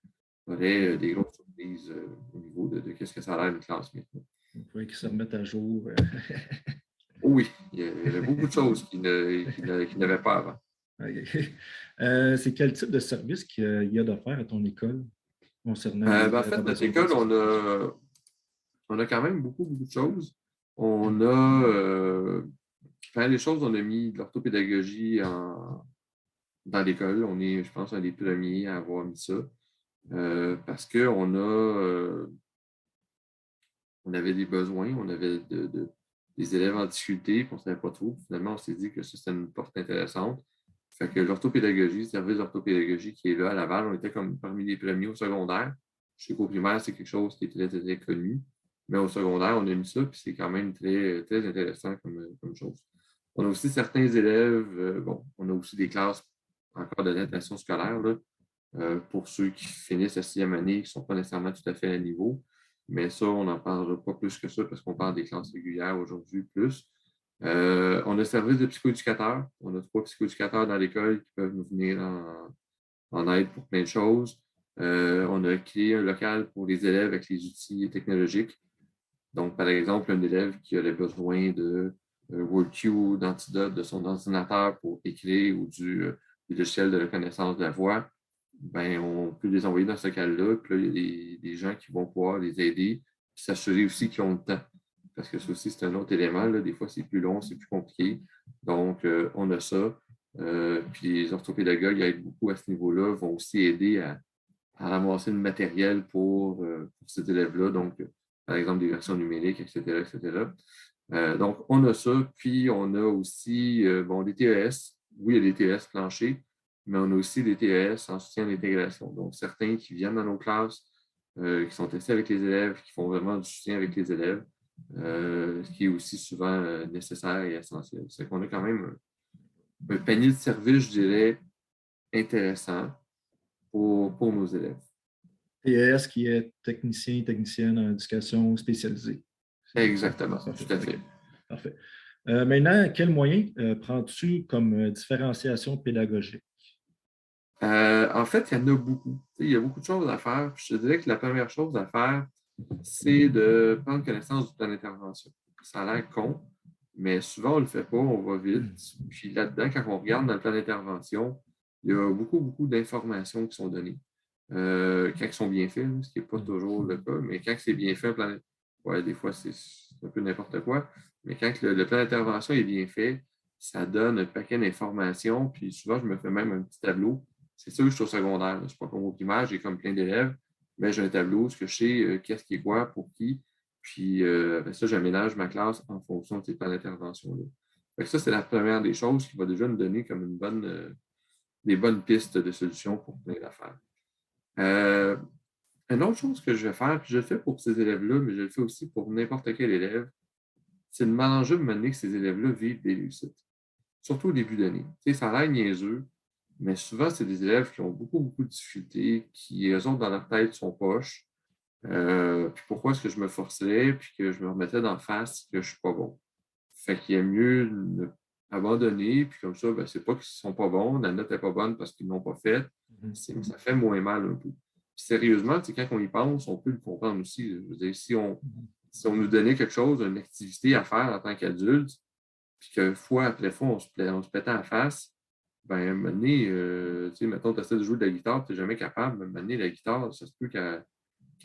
aurait euh, des grosses surprises euh, au niveau de, de ce que ça a l'air une classe maintenant. Il faudrait qu'ils se remettent à jour. Euh. oui, il y avait beaucoup de choses qu'ils n'avaient pas avant. c'est quel type de service qu'il y a d'offert à ton école concernant? Ben, en fait, notre école, on a, on a quand même beaucoup, beaucoup de choses. On a les choses, on a mis de l'orthopédagogie dans l'école. On est, je pense, un des premiers à avoir mis ça. Euh, parce qu'on a euh, on avait des besoins, on avait des élèves en difficulté, puis on ne savait pas trop. Finalement, on s'est dit que c'était une porte intéressante. Fait que l'orthopédagogie, le service d'orthopédagogie qui est là à Laval, on était comme parmi les premiers au secondaire. Je sais qu'au primaire, c'est quelque chose qui est très, très, connu. Mais au secondaire, on a mis ça, puis c'est quand même très, très intéressant comme chose. On a aussi certains élèves, euh, bon, on a aussi des classes encore de natation scolaire euh, pour ceux qui finissent la sixième année, qui ne sont pas nécessairement tout à fait à niveau. Mais ça, on n'en parlera pas plus que ça parce qu'on parle des classes régulières aujourd'hui plus. Euh, on a service de psychoéducateurs. On a trois psychoéducateurs dans l'école qui peuvent nous venir en, aide pour plein de choses. on a créé un local pour les élèves avec les outils technologiques. Donc, par exemple, un élève qui aurait besoin de WordQ d'antidote de son ordinateur pour écrire ou du, logiciel de reconnaissance de la voix, ben, on peut les envoyer dans ce cas-là. Puis là, il y a des, gens qui vont pouvoir les aider, puis s'assurer aussi qu'ils ont le temps. Parce que ça aussi, c'est un autre élément. Des fois, c'est plus long, c'est plus compliqué. Donc, euh, on a ça. Euh, puis les orthopédagogues aident beaucoup à ce niveau-là, vont aussi aider à, ramasser le matériel pour, euh, pour cet élève-là. Donc, par exemple, des versions numériques, etc., etc. Donc, on a ça. Puis, on a aussi bon, des TES. Oui, il y a des TES planchers, mais on a aussi des TES en soutien à l'intégration. Donc, certains qui viennent dans nos classes, euh, qui sont testés avec les élèves, qui font vraiment du soutien avec les élèves, ce qui est aussi souvent nécessaire et essentiel. C'est qu'on a quand même un panier de services, je dirais, intéressant pour, pour nos élèves. TS qui est technicien, technicienne en éducation spécialisée. Exactement, tout à fait. Parfait. Euh, maintenant, quels moyens euh, prends-tu comme euh, différenciation pédagogique? En fait, il y en a beaucoup. il y a beaucoup de choses à faire. Je te dirais que la première chose à faire, c'est de prendre connaissance du plan d'intervention. Ça a l'air con, mais souvent on ne le fait pas, on va vite. Puis là-dedans, quand on regarde dans le plan d'intervention, il y a beaucoup, beaucoup d'informations qui sont données. quand ils sont bien faits, ce qui n'est pas toujours le cas, mais quand c'est bien fait, plan... ouais, des fois c'est un peu n'importe quoi, mais quand le, plan d'intervention est bien fait, ça donne un paquet d'informations. Puis souvent, je me fais même un petit tableau. C'est sûr que je suis au secondaire. Je ne pas comme au primaire, j'ai comme plein d'élèves, mais j'ai un tableau, ce que je sais, euh, qu'est-ce qui est quoi, pour qui. Puis euh, ça, j'aménage ma classe en fonction de ces plans d'intervention-là. Ça, c'est la première des choses qui va déjà nous donner comme une bonne, euh, des bonnes pistes de solutions pour plein d'affaires. une autre chose que je vais faire, puis je le fais pour ces élèves-là, mais je le fais aussi pour n'importe quel élève, c'est de m'arranger de mener que ces élèves-là vivent des réussites. Surtout au début d'année. Ça a l'air niaiseux, mais souvent, c'est des élèves qui ont beaucoup, beaucoup de difficultés, qui, eux autres, dans leur tête, sont poches. Euh, puis pourquoi est-ce que je me forçais, puis que je me remettais d'en face que je ne suis pas bon? Fait qu'il y a mieux abandonner, puis comme ça, ben, c'est pas qu'ils ne sont pas bons, la note n'est pas bonne parce qu'ils ne l'ont pas faite, mm-hmm. ça fait moins mal un peu. Puis sérieusement, quand on y pense, on peut le comprendre aussi. Je veux dire, si on, mm-hmm si on nous donnait quelque chose, une activité à faire en tant qu'adulte, puis que fois après fois, on se, on se pétait en face, ben, à un moment donné, euh, tu sais, mettons, tu essaies de jouer de la guitare, tu n'es jamais capable, mais à un moment donné, la guitare, ça se peut qu'elle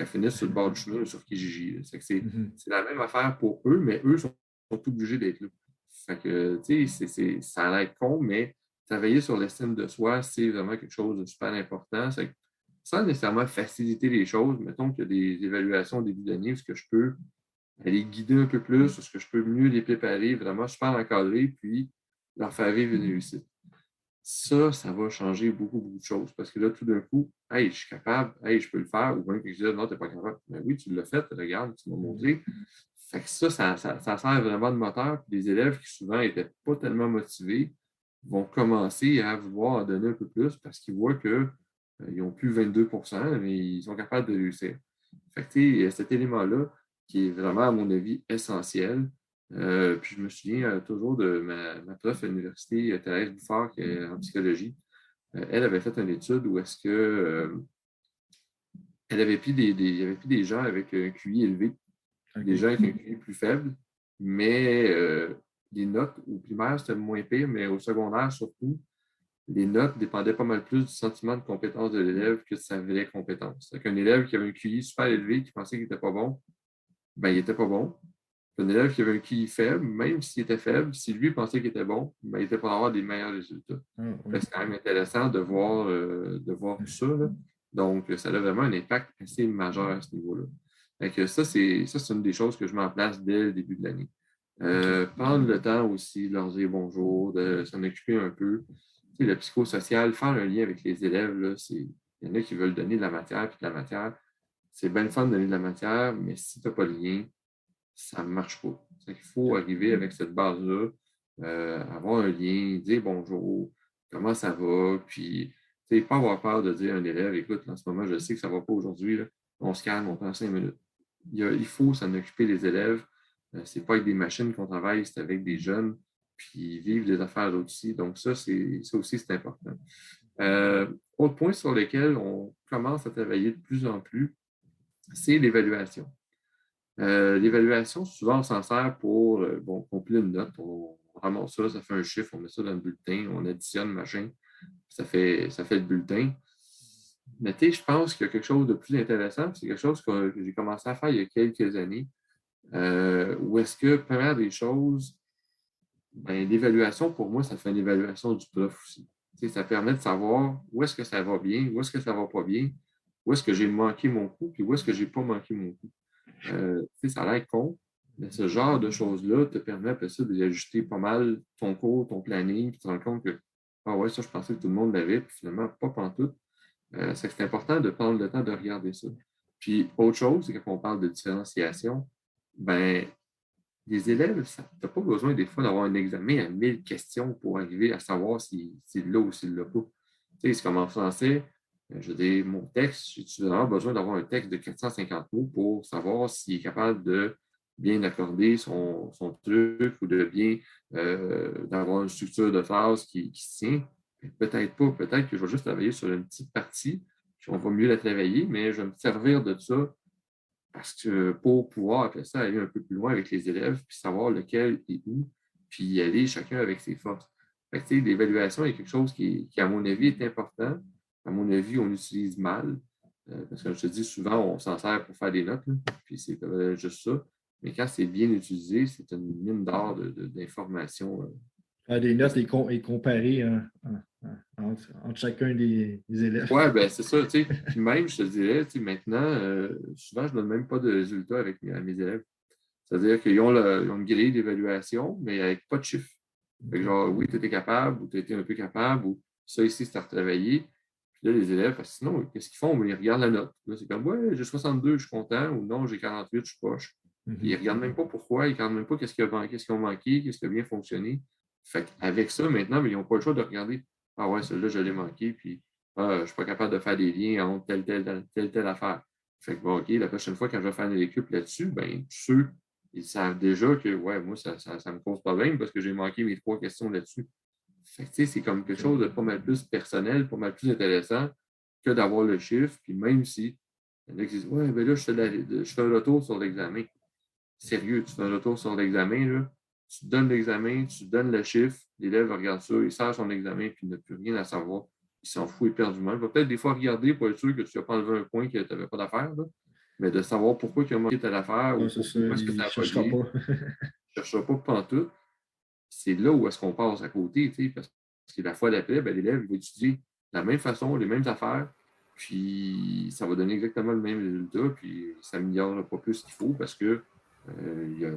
finisse sur le bord du chemin ou sur Kijiji. Mm-hmm. C'est la même affaire pour eux, mais eux sont, sont obligés d'être là. Fait que, tu sais, ça a l'air con, mais travailler sur l'estime de soi, c'est vraiment quelque chose de super important. Sans nécessairement faciliter les choses, mettons qu'il y a des évaluations au début d'année, ce que je peux aller guider un peu plus, est-ce que je peux mieux les préparer, vraiment super encadrer, puis leur faire vivre une réussite. Ça, ça va changer beaucoup, beaucoup de choses. Parce que là, tout d'un coup, hey, je suis capable, hey, je peux le faire, ou même que je dis non, tu n'es pas capable. Mais oui, tu l'as fait, regarde, tu m'as montré. Fait que ça, ça, ça, sert vraiment de moteur. Puis les élèves qui souvent n'étaient pas tellement motivés vont commencer à vouloir en donner un peu plus parce qu'ils voient qu'ils euh, n'ont plus 22% mais ils sont capables de réussir. Fait que, cet élément-là, qui est vraiment, à mon avis, essentiel. Euh, puis je me souviens euh, toujours de ma, ma, prof à l'université, euh, Thérèse Bouffard, qui est en psychologie. elle avait fait une étude où est-ce que elle avait pris des, des, avait pris des gens avec un QI élevé, des gens avec un QI plus faible, mais les notes au primaire, c'était moins pire, mais au secondaire, surtout, les notes dépendaient pas mal plus du sentiment de compétence de l'élève que de sa vraie compétence. C'est un élève qui avait un QI super élevé, qui pensait qu'il n'était pas bon, ben, il n'était pas bon. Un élève qui avait un QI faible, même s'il était faible, si lui pensait qu'il était bon, ben, il était pour avoir des meilleurs résultats. Ah, c'est quand même intéressant de voir, euh, de voir ça. Donc, ça a vraiment un impact assez majeur à ce niveau-là. ça, c'est une des choses que je mets en place dès le début de l'année. Euh, prendre le temps aussi de leur dire bonjour, de s'en occuper un peu. le psychosocial, faire un lien avec les élèves, il y en a qui veulent donner de la matière, puis de la matière c'est bien fun de donner de la matière, mais si tu n'as pas de lien, ça ne marche pas. Il faut arriver avec cette base-là, euh, avoir un lien, dire bonjour, comment ça va, puis pas avoir peur de dire à un élève, écoute, en ce moment, je sais que ça ne va pas aujourd'hui, on se calme, on prend cinq minutes. Il, faut s'en occuper les élèves. Euh, ce n'est pas avec des machines qu'on travaille, c'est avec des jeunes, puis vivre des affaires aussi. Donc, ça, ça aussi, c'est important. Euh, autre point sur lequel on commence à travailler de plus en plus, c'est l'évaluation. Euh, l'évaluation, souvent, on s'en sert pour, euh, bon, compléter une note, on, ramasse ça, ça fait un chiffre, on met ça dans le bulletin, on additionne, machin, ça fait, ça fait le bulletin. Mais tu je pense qu'il y a quelque chose de plus intéressant, c'est quelque chose que, j'ai commencé à faire il y a quelques années, euh, où est-ce que, première des choses, ben, l'évaluation, pour moi, ça fait une évaluation du prof aussi. ça permet de savoir où est-ce que ça va bien, où est-ce que ça va pas bien, où est-ce que j'ai manqué mon coup, puis où est-ce que je n'ai pas manqué mon coup. Euh, ça a l'air con, mais ce genre de choses-là te permet après ça d'ajuster pas mal ton cours, ton planning, puis tu te rends compte que, ah ouais, ça, je pensais que tout le monde l'avait, puis finalement, pas pantoute. Euh, c'est important de prendre le temps de regarder ça. Puis, autre chose, c'est quand on parle de différenciation, ben, les élèves, tu n'as pas besoin des fois d'avoir un examen à 1000 questions pour arriver à savoir s'il si l'a ou s'il ne l'a pas. Tu sais, c'est comme en français, je dis mon texte, j'ai vraiment besoin d'avoir un texte de 450 mots pour savoir s'il est capable de bien accorder son, truc ou de bien euh, d'avoir une structure de phrase qui, qui tient? Peut-être pas, peut-être que je vais juste travailler sur une petite partie, puis on va mieux la travailler, mais je vais me servir de ça parce que pour pouvoir, après ça, aller un peu plus loin avec les élèves, puis savoir lequel et où, puis y aller chacun avec ses forces. l'évaluation est quelque chose qui, à mon avis, est important. À mon avis, on utilise mal. Euh, parce que je te dis, souvent, on s'en sert pour faire des notes, puis c'est juste ça. Mais quand c'est bien utilisé, c'est une mine d'or d'informations. De, des notes et, comparer hein, hein, hein, entre, chacun des, élèves. Oui, ben c'est ça. Puis même, je te dirais, maintenant, euh, souvent, je ne donne même pas de résultats avec mes, mes élèves. C'est-à-dire qu'ils ont, une grille d'évaluation, mais avec pas de chiffres. genre, oui, tu étais capable, ou tu étais un peu capable, ou ça ici, c'est à retravailler. Puis là, les élèves, sinon, qu'est-ce qu'ils font? Ils regardent la note. c'est comme, ouais, j'ai 62, je suis content, ou non, j'ai 48, je suis poche. Mhm. Ils ne regardent même pas pourquoi, ils ne regardent même pas qu'est-ce qu'ils ont manqué, qu'est-ce qui a bien fonctionné. Fait avec ça, maintenant, ils n'ont pas le choix de regarder Ah ouais, celui-là, je l'ai manqué, puis ah, je ne suis pas capable de faire des liens entre telle, telle, telle, telle, affaire. Fait que, bon, OK, la prochaine fois, quand je vais faire une équipe là-dessus, ben, ceux, ils savent déjà que, ouais, moi, ça, ça, me cause problème parce que j'ai manqué mes trois questions là-dessus. C'est comme quelque chose de pas mal plus personnel, pas mal plus intéressant que d'avoir le chiffre. Puis même si, il y en a qui disent, ouais, ben là, je fais, je fais un retour sur l'examen sérieux, tu fais un retour sur l'examen, tu donnes l'examen, tu donnes le chiffre, l'élève regarde ça, il sert son examen, puis il n'a plus rien à savoir. Il s'en fout éperdument. Il va peut-être des fois regarder pour être sûr que tu n'as pas enlevé un point que tu n'avais pas d'affaire, mais de savoir pourquoi il a manqué telle affaire ou pourquoi est-ce que tu n'as pas. Il ne cherchera pas pantoute. C'est là où est-ce qu'on passe à côté, parce que la fois d'après, ben, l'élève va étudier de la même façon, les mêmes affaires, puis ça va donner exactement le même résultat, puis ça n'améliorera pas plus qu'il faut parce que euh,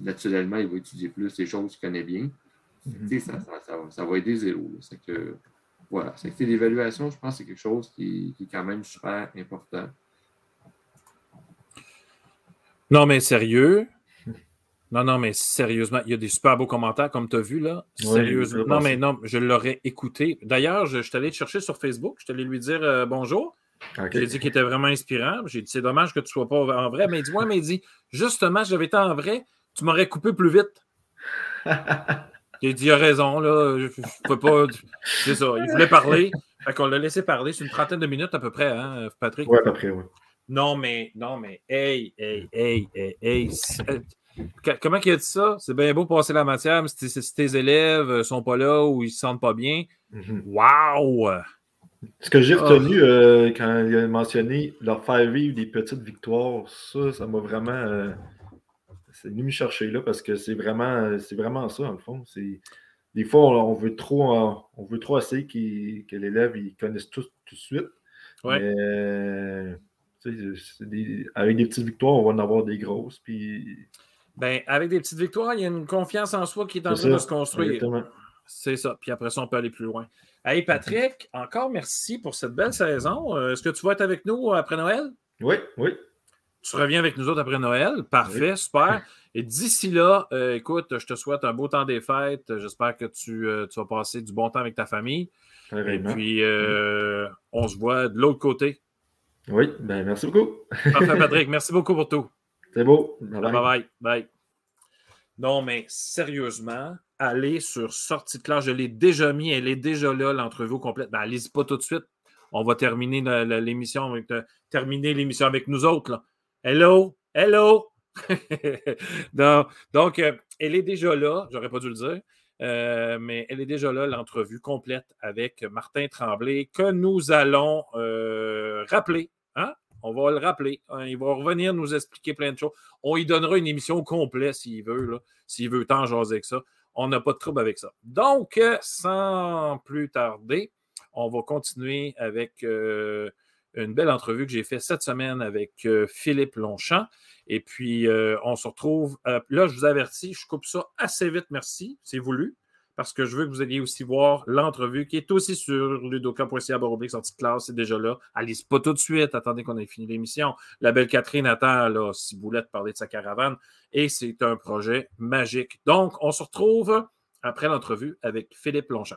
naturellement, il va étudier plus les choses qu'il connaît bien. Mhm. ça, va aider zéro. C'est que, voilà. C'est que l'évaluation, je pense c'est quelque chose qui, est quand même super important. Non, mais sérieux. Non, non, mais sérieusement, il y a des super beaux commentaires, comme tu as vu là. sérieusement. Non, mais non, je l'aurais écouté. D'ailleurs, je, je suis allé te chercher sur Facebook. Je suis allé lui dire euh, bonjour. J'ai dit qu'il était vraiment inspirant. J'ai dit, c'est dommage que tu ne sois pas en vrai. Mais il dit, ouais, mais il dit, justement, j'avais été en vrai, tu m'aurais coupé plus vite. J'ai dit, il a raison, là. Je ne peux pas. C'est ça. Il voulait parler. Fait qu'on l'a laissé parler. C'est une trentaine de minutes à peu près, hein, Patrick? Oui, à peu près, oui. Non, mais, non, mais, hey, hey, hey, hey, hey. Comment il a dit ça? C'est bien beau passer la matière, mais si, tes élèves ne sont pas là ou ils ne se sentent pas bien, mm-hmm. wow! Ce que j'ai ah. retenu euh, quand il a mentionné leur faire vivre des petites victoires, ça, ça m'a vraiment. Euh, c'est venu me chercher là parce que c'est vraiment, c'est vraiment ça, en le fond. des fois, on, veut trop, on veut trop essayer que l'élève il connaisse tout tout de suite. Mais avec des petites victoires, on va en avoir des grosses. Puis... Ben, avec des petites victoires, il y a une confiance en soi qui est en train de se construire. C'est ça. Puis après ça, on peut aller plus loin. Hey Patrick, encore merci pour cette belle saison. Euh, est-ce que tu vas être avec nous après Noël? Oui, oui. Tu reviens avec nous autres après Noël? Parfait, super. Et d'ici là, euh, écoute, je te souhaite un beau temps des fêtes. J'espère que tu, euh, vas passer du bon temps avec ta famille. Et puis, on se voit de l'autre côté. Oui, ben merci beaucoup. Parfait, Patrick. Merci beaucoup pour tout. C'est beau. bye. bye. bye. Non, mais sérieusement, allez sur sortie de classe. Je l'ai déjà mis, elle est déjà là, l'entrevue complète. Ben, allez-y pas tout de suite. On va terminer l'émission avec, euh, terminer l'émission avec nous autres. Hello! Hello! donc, euh, elle est déjà là, j'aurais pas dû le dire, euh, mais elle est déjà là, l'entrevue complète avec Martin Tremblay, que nous allons rappeler. Hein? On va le rappeler. Hein, il va revenir nous expliquer plein de choses. On lui donnera une émission complète s'il veut, s'il veut tant jaser que ça. On n'a pas de trouble avec ça. Donc, euh, sans plus tarder, on va continuer avec euh, une belle entrevue que j'ai faite cette semaine avec euh, Philippe Longchamp. Et puis, on se retrouve. là, je vous avertis, je coupe ça assez vite, merci. C'est voulu. Parce que je veux que vous alliez aussi voir l'entrevue qui est aussi sur ludoka.ca sortie de classe, c'est déjà là. Allez pas tout de suite, attendez qu'on ait fini l'émission. La belle Catherine attend là, si vous voulez parler de sa caravane et c'est un projet magique. Donc, on se retrouve après l'entrevue avec Philippe Longchamp.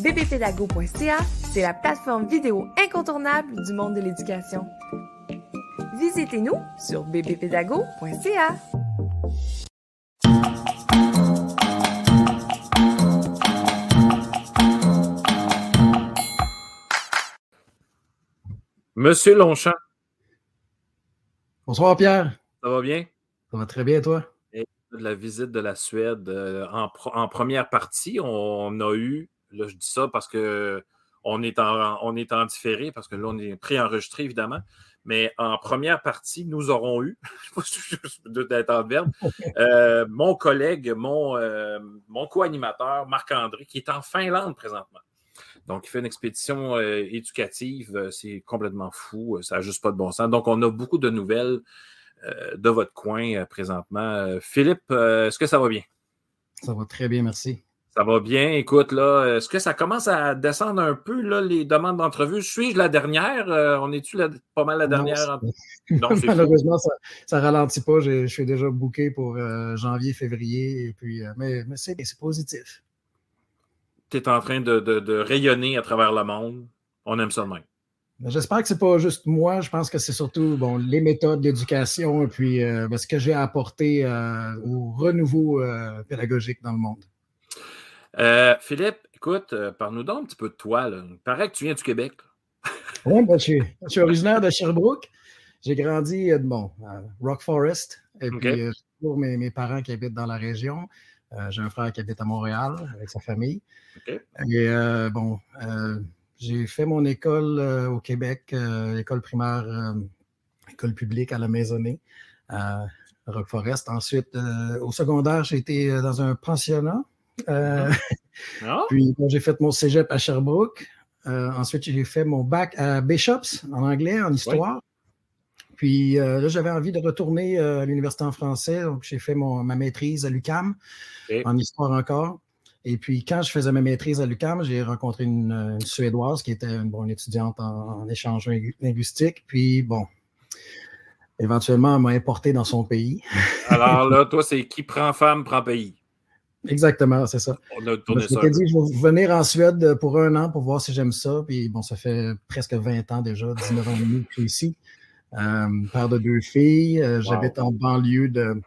bbpédago.ca, c'est la plateforme vidéo incontournable du monde de l'éducation. Visitez-nous sur bbpédago.ca. Monsieur Longchamp. Bonsoir Pierre. Ça va bien? Ça va très bien, toi? de la visite de la Suède, euh, en, en, première partie, on a eu Là, je dis ça parce que on est en, on est en différé, parce que là, on est préenregistré, évidemment. Mais en première partie, nous aurons eu, d'être en verbe, euh, mon collègue, mon, euh, mon co-animateur, Marc-André, qui est en Finlande présentement. Donc, il fait une expédition euh, éducative. C'est complètement fou. Ça n'a juste pas de bon sens. Donc, on a beaucoup de nouvelles de votre coin présentement. Philippe, est-ce que ça va bien? Ça va très bien, merci. Ça va bien. Écoute, là, est-ce que ça commence à descendre un peu, là, les demandes d'entrevue? Suis-je la dernière? Euh, on est-tu pas mal la dernière? Malheureusement, ça ne ralentit pas. Je suis déjà booké pour euh, janvier, février. Et puis, euh, mais, c'est positif. Tu es en train de, rayonner à travers le monde. On aime ça de même. J'espère que ce n'est pas juste moi. Je pense que c'est surtout bon, les méthodes d'éducation et puis ben, ce que j'ai apporté au renouveau pédagogique dans le monde. Euh, Philippe, écoute, euh, parle-nous donc un petit peu de toi. Il paraît que tu viens du Québec. Oui, ben, je, suis, originaire de Sherbrooke. J'ai grandi euh, bon, à Rock Forest. Et puis, j'ai toujours mes, parents qui habitent dans la région. j'ai un frère qui habite à Montréal avec sa famille. Et bon, j'ai fait mon école au Québec, école primaire, école publique à la Maisonnée, à Rock Forest. Ensuite, au secondaire, j'ai été dans un pensionnat euh, ah. Puis j'ai fait mon cégep à Sherbrooke. Euh, ensuite, j'ai fait mon bac à Bishops en anglais, en histoire. Puis euh, là, j'avais envie de retourner à l'université en français. Donc, j'ai fait ma maîtrise à l'UCAM, en histoire encore. Et puis, quand je faisais ma maîtrise à l'UCAM, j'ai rencontré une, Suédoise qui était une bonne étudiante en, en, échange linguistique. Puis, bon, éventuellement, elle m'a importé dans son pays. Alors là, toi, c'est qui prend femme, prend pays? Exactement, c'est ça. On a tourné je dit, je vais venir en Suède pour un an pour voir si j'aime ça. Puis bon, ça fait presque 20 ans déjà, 19 ans et demi que je suis ici. Euh, père de deux filles. Euh, j'habite en banlieue de,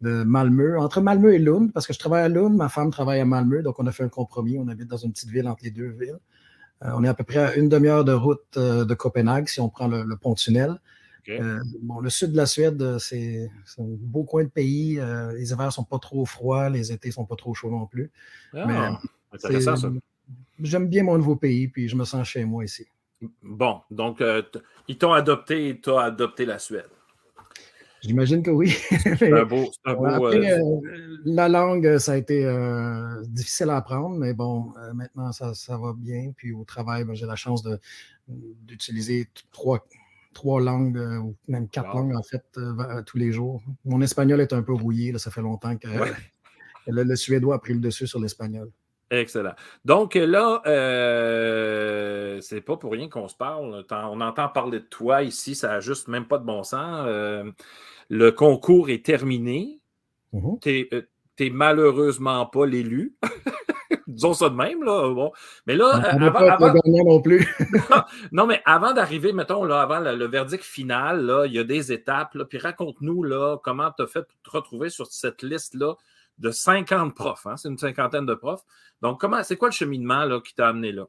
de, Malmö, entre Malmö et Lund, parce que je travaille à Lund, ma femme travaille à Malmö, donc on a fait un compromis. On habite dans une petite ville entre les deux villes. Euh, on est à peu près à une demi-heure de route de Copenhague si on prend le, le Euh, bon, le sud de la Suède, euh, c'est un beau coin de pays. Euh, les hivers ne sont pas trop froids, les étés ne sont pas trop chauds non plus. Ah, intéressant ça. J'aime bien mon nouveau pays, puis je me sens chez moi ici. Bon, donc ils t'ont adopté et tu as adopté la Suède. J'imagine que oui. C'est un beau. Un beau la langue, ça a été difficile à apprendre, mais bon, maintenant ça, ça, va bien. Puis au travail, ben, j'ai la chance d'utiliser trois, trois langues, euh, ou même quatre langues en fait, euh, tous les jours. Mon espagnol est un peu rouillé, ça fait longtemps que le, suédois a pris le dessus sur l'espagnol. Excellent. Donc là, euh, c'est pas pour rien qu'on se parle. On entend parler de toi ici, ça n'a juste même pas de bon sens. le concours est terminé. Mm-hmm. Tu n'es malheureusement pas l'élu. Disons ça de même, là. Bon. Mais là, avant, non plus. non, mais avant d'arriver, mettons, là, avant le, verdict final, là, il y a des étapes. Là, puis raconte-nous là, comment tu as fait pour te retrouver sur cette liste-là de 50 profs. Hein? C'est une cinquantaine de profs. Donc, comment c'est quoi le cheminement là, qui t'a amené là?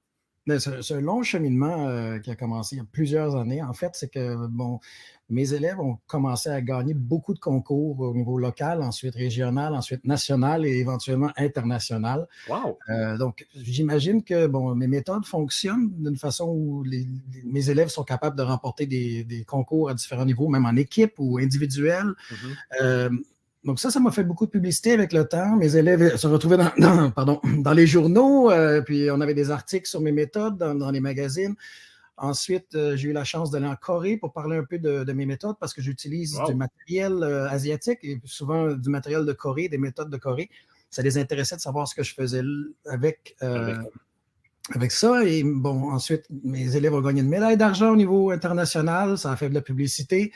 C'est un long cheminement euh, qui a commencé il y a plusieurs années. En fait, c'est que bon, mes élèves ont commencé à gagner beaucoup de concours au niveau local, ensuite régional, ensuite national et éventuellement international. Wow. Euh, donc, j'imagine que bon, mes méthodes fonctionnent d'une façon où mes élèves sont capables de remporter des, concours à différents niveaux, même en équipe ou individuel. Mm-hmm. Donc ça, ça m'a fait beaucoup de publicité avec le temps. Mes élèves se retrouvaient dans, pardon, dans les journaux, euh, puis on avait des articles sur mes méthodes dans, les magazines. Ensuite, euh, j'ai eu la chance d'aller en Corée pour parler un peu de, mes méthodes parce que j'utilise du matériel euh, asiatique et souvent du matériel de Corée, des méthodes de Corée. Ça les intéressait de savoir ce que je faisais avec, avec ça. Et bon, ensuite, mes élèves ont gagné une médaille d'argent au niveau international. Ça a fait de la publicité.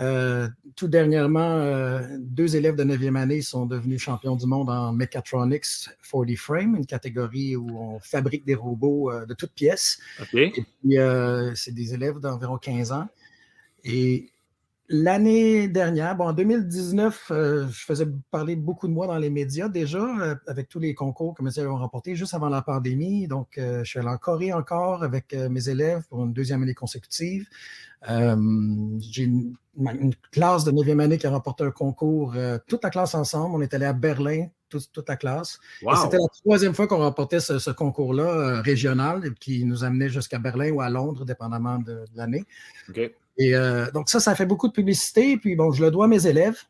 Euh, tout dernièrement, euh, deux élèves de 9e année sont devenus champions du monde en Mechatronics 40 Frame, une catégorie où on fabrique des robots euh, de toutes pièces. Et puis, c'est des élèves d'environ 15 ans. Et l'année dernière, bon, en 2019, je faisais parler beaucoup de moi dans les médias déjà, avec tous les concours que mes élèves ont remportés juste avant la pandémie. Donc, je suis allé en Corée encore avec mes élèves pour une deuxième année consécutive. J'ai une une classe de 9e année qui a remporté un concours, euh, toute la classe ensemble. On est allé à Berlin, toute la classe. C'était la troisième fois qu'on remportait ce, concours-là euh, régional qui nous amenait jusqu'à Berlin ou à Londres, dépendamment de, l'année. Et euh, donc, ça, ça fait beaucoup de publicité. Puis, bon, je le dois à mes élèves.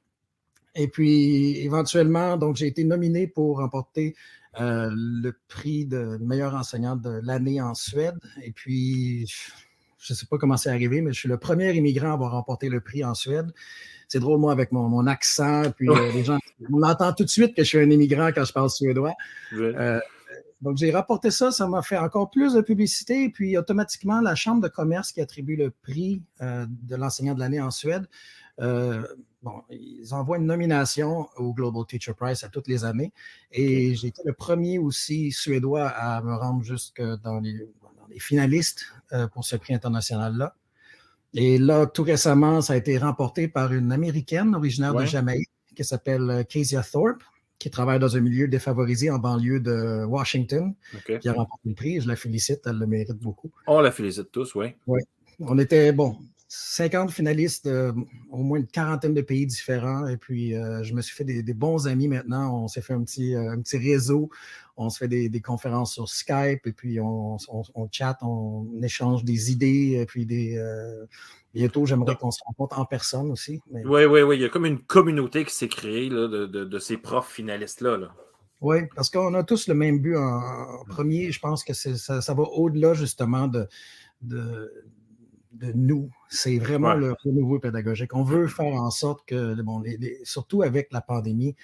Et puis, éventuellement, donc, j'ai été nominé pour remporter le prix de meilleur enseignant de l'année en Suède. Et puis, je ne sais pas comment c'est arrivé, mais je suis le premier immigrant à avoir remporté le prix en Suède. C'est drôle, moi, avec mon, accent, puis euh, les gens, on entend tout de suite que je suis un immigrant quand je parle suédois. Euh, donc, j'ai rapporté ça, ça m'a fait encore plus de publicité, et puis automatiquement, la Chambre de commerce qui attribue le prix euh, de l'enseignant de l'année en Suède, bon, ils envoient une nomination au Global Teacher Prize à toutes les années, et j'ai été le premier aussi suédois à me rendre jusque dans les, les finalistes euh, pour ce prix international-là. Et là, tout récemment, ça a été remporté par une Américaine originaire de Jamaïque qui s'appelle euh, Kezia Thorpe, qui travaille dans un milieu défavorisé en banlieue de Washington, qui a remporté le prix. Je la félicite, elle le mérite beaucoup. On la félicite tous, oui. Oui. On était, bon, 50 finalistes au moins une quarantaine de pays différents. Et puis, euh, je me suis fait des, bons amis maintenant. On s'est fait un petit, euh, un petit réseau. On se fait des, conférences sur Skype et puis on, on, chatte, on échange des idées. Et puis, des, euh, bientôt, j'aimerais qu'on se rencontre en personne aussi. Oui, oui, oui. Il y a comme une communauté qui s'est créée de, de, ces profs finalistes-là. Là. Oui, parce qu'on a tous le même but en, premier. Je pense que ça, ça, va au-delà justement de, de de nous. C'est vraiment le renouveau pédagogique. On veut faire en sorte que, bon, surtout avec la pandémie,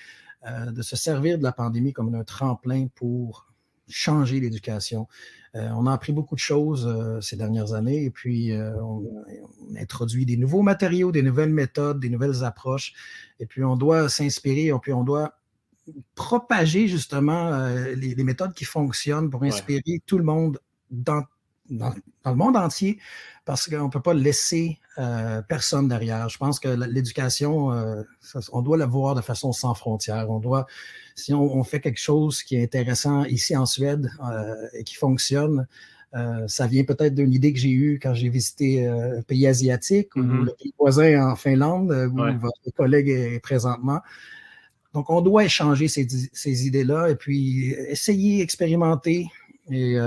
euh, de se servir de la pandémie comme un tremplin pour changer l'éducation. Euh, on a appris beaucoup de choses euh, ces dernières années et puis on, on, introduit des nouveaux matériaux, des nouvelles méthodes, des nouvelles approches. Et puis on doit s'inspirer, puis on doit propager justement les, méthodes qui fonctionnent pour inspirer tout le monde dans dans, le monde entier parce qu'on ne peut pas laisser euh, personne derrière. Je pense que l'éducation, euh, on doit la voir de façon sans frontières. On doit, si on, fait quelque chose qui est intéressant ici en Suède euh, et qui fonctionne, ça vient peut-être d'une idée que j'ai eue quand j'ai visité un pays asiatique ou mm-hmm. le pays voisin en Finlande où votre collègue est présentement. Donc, on doit échanger ces, ces idées-là et puis essayer, expérimenter et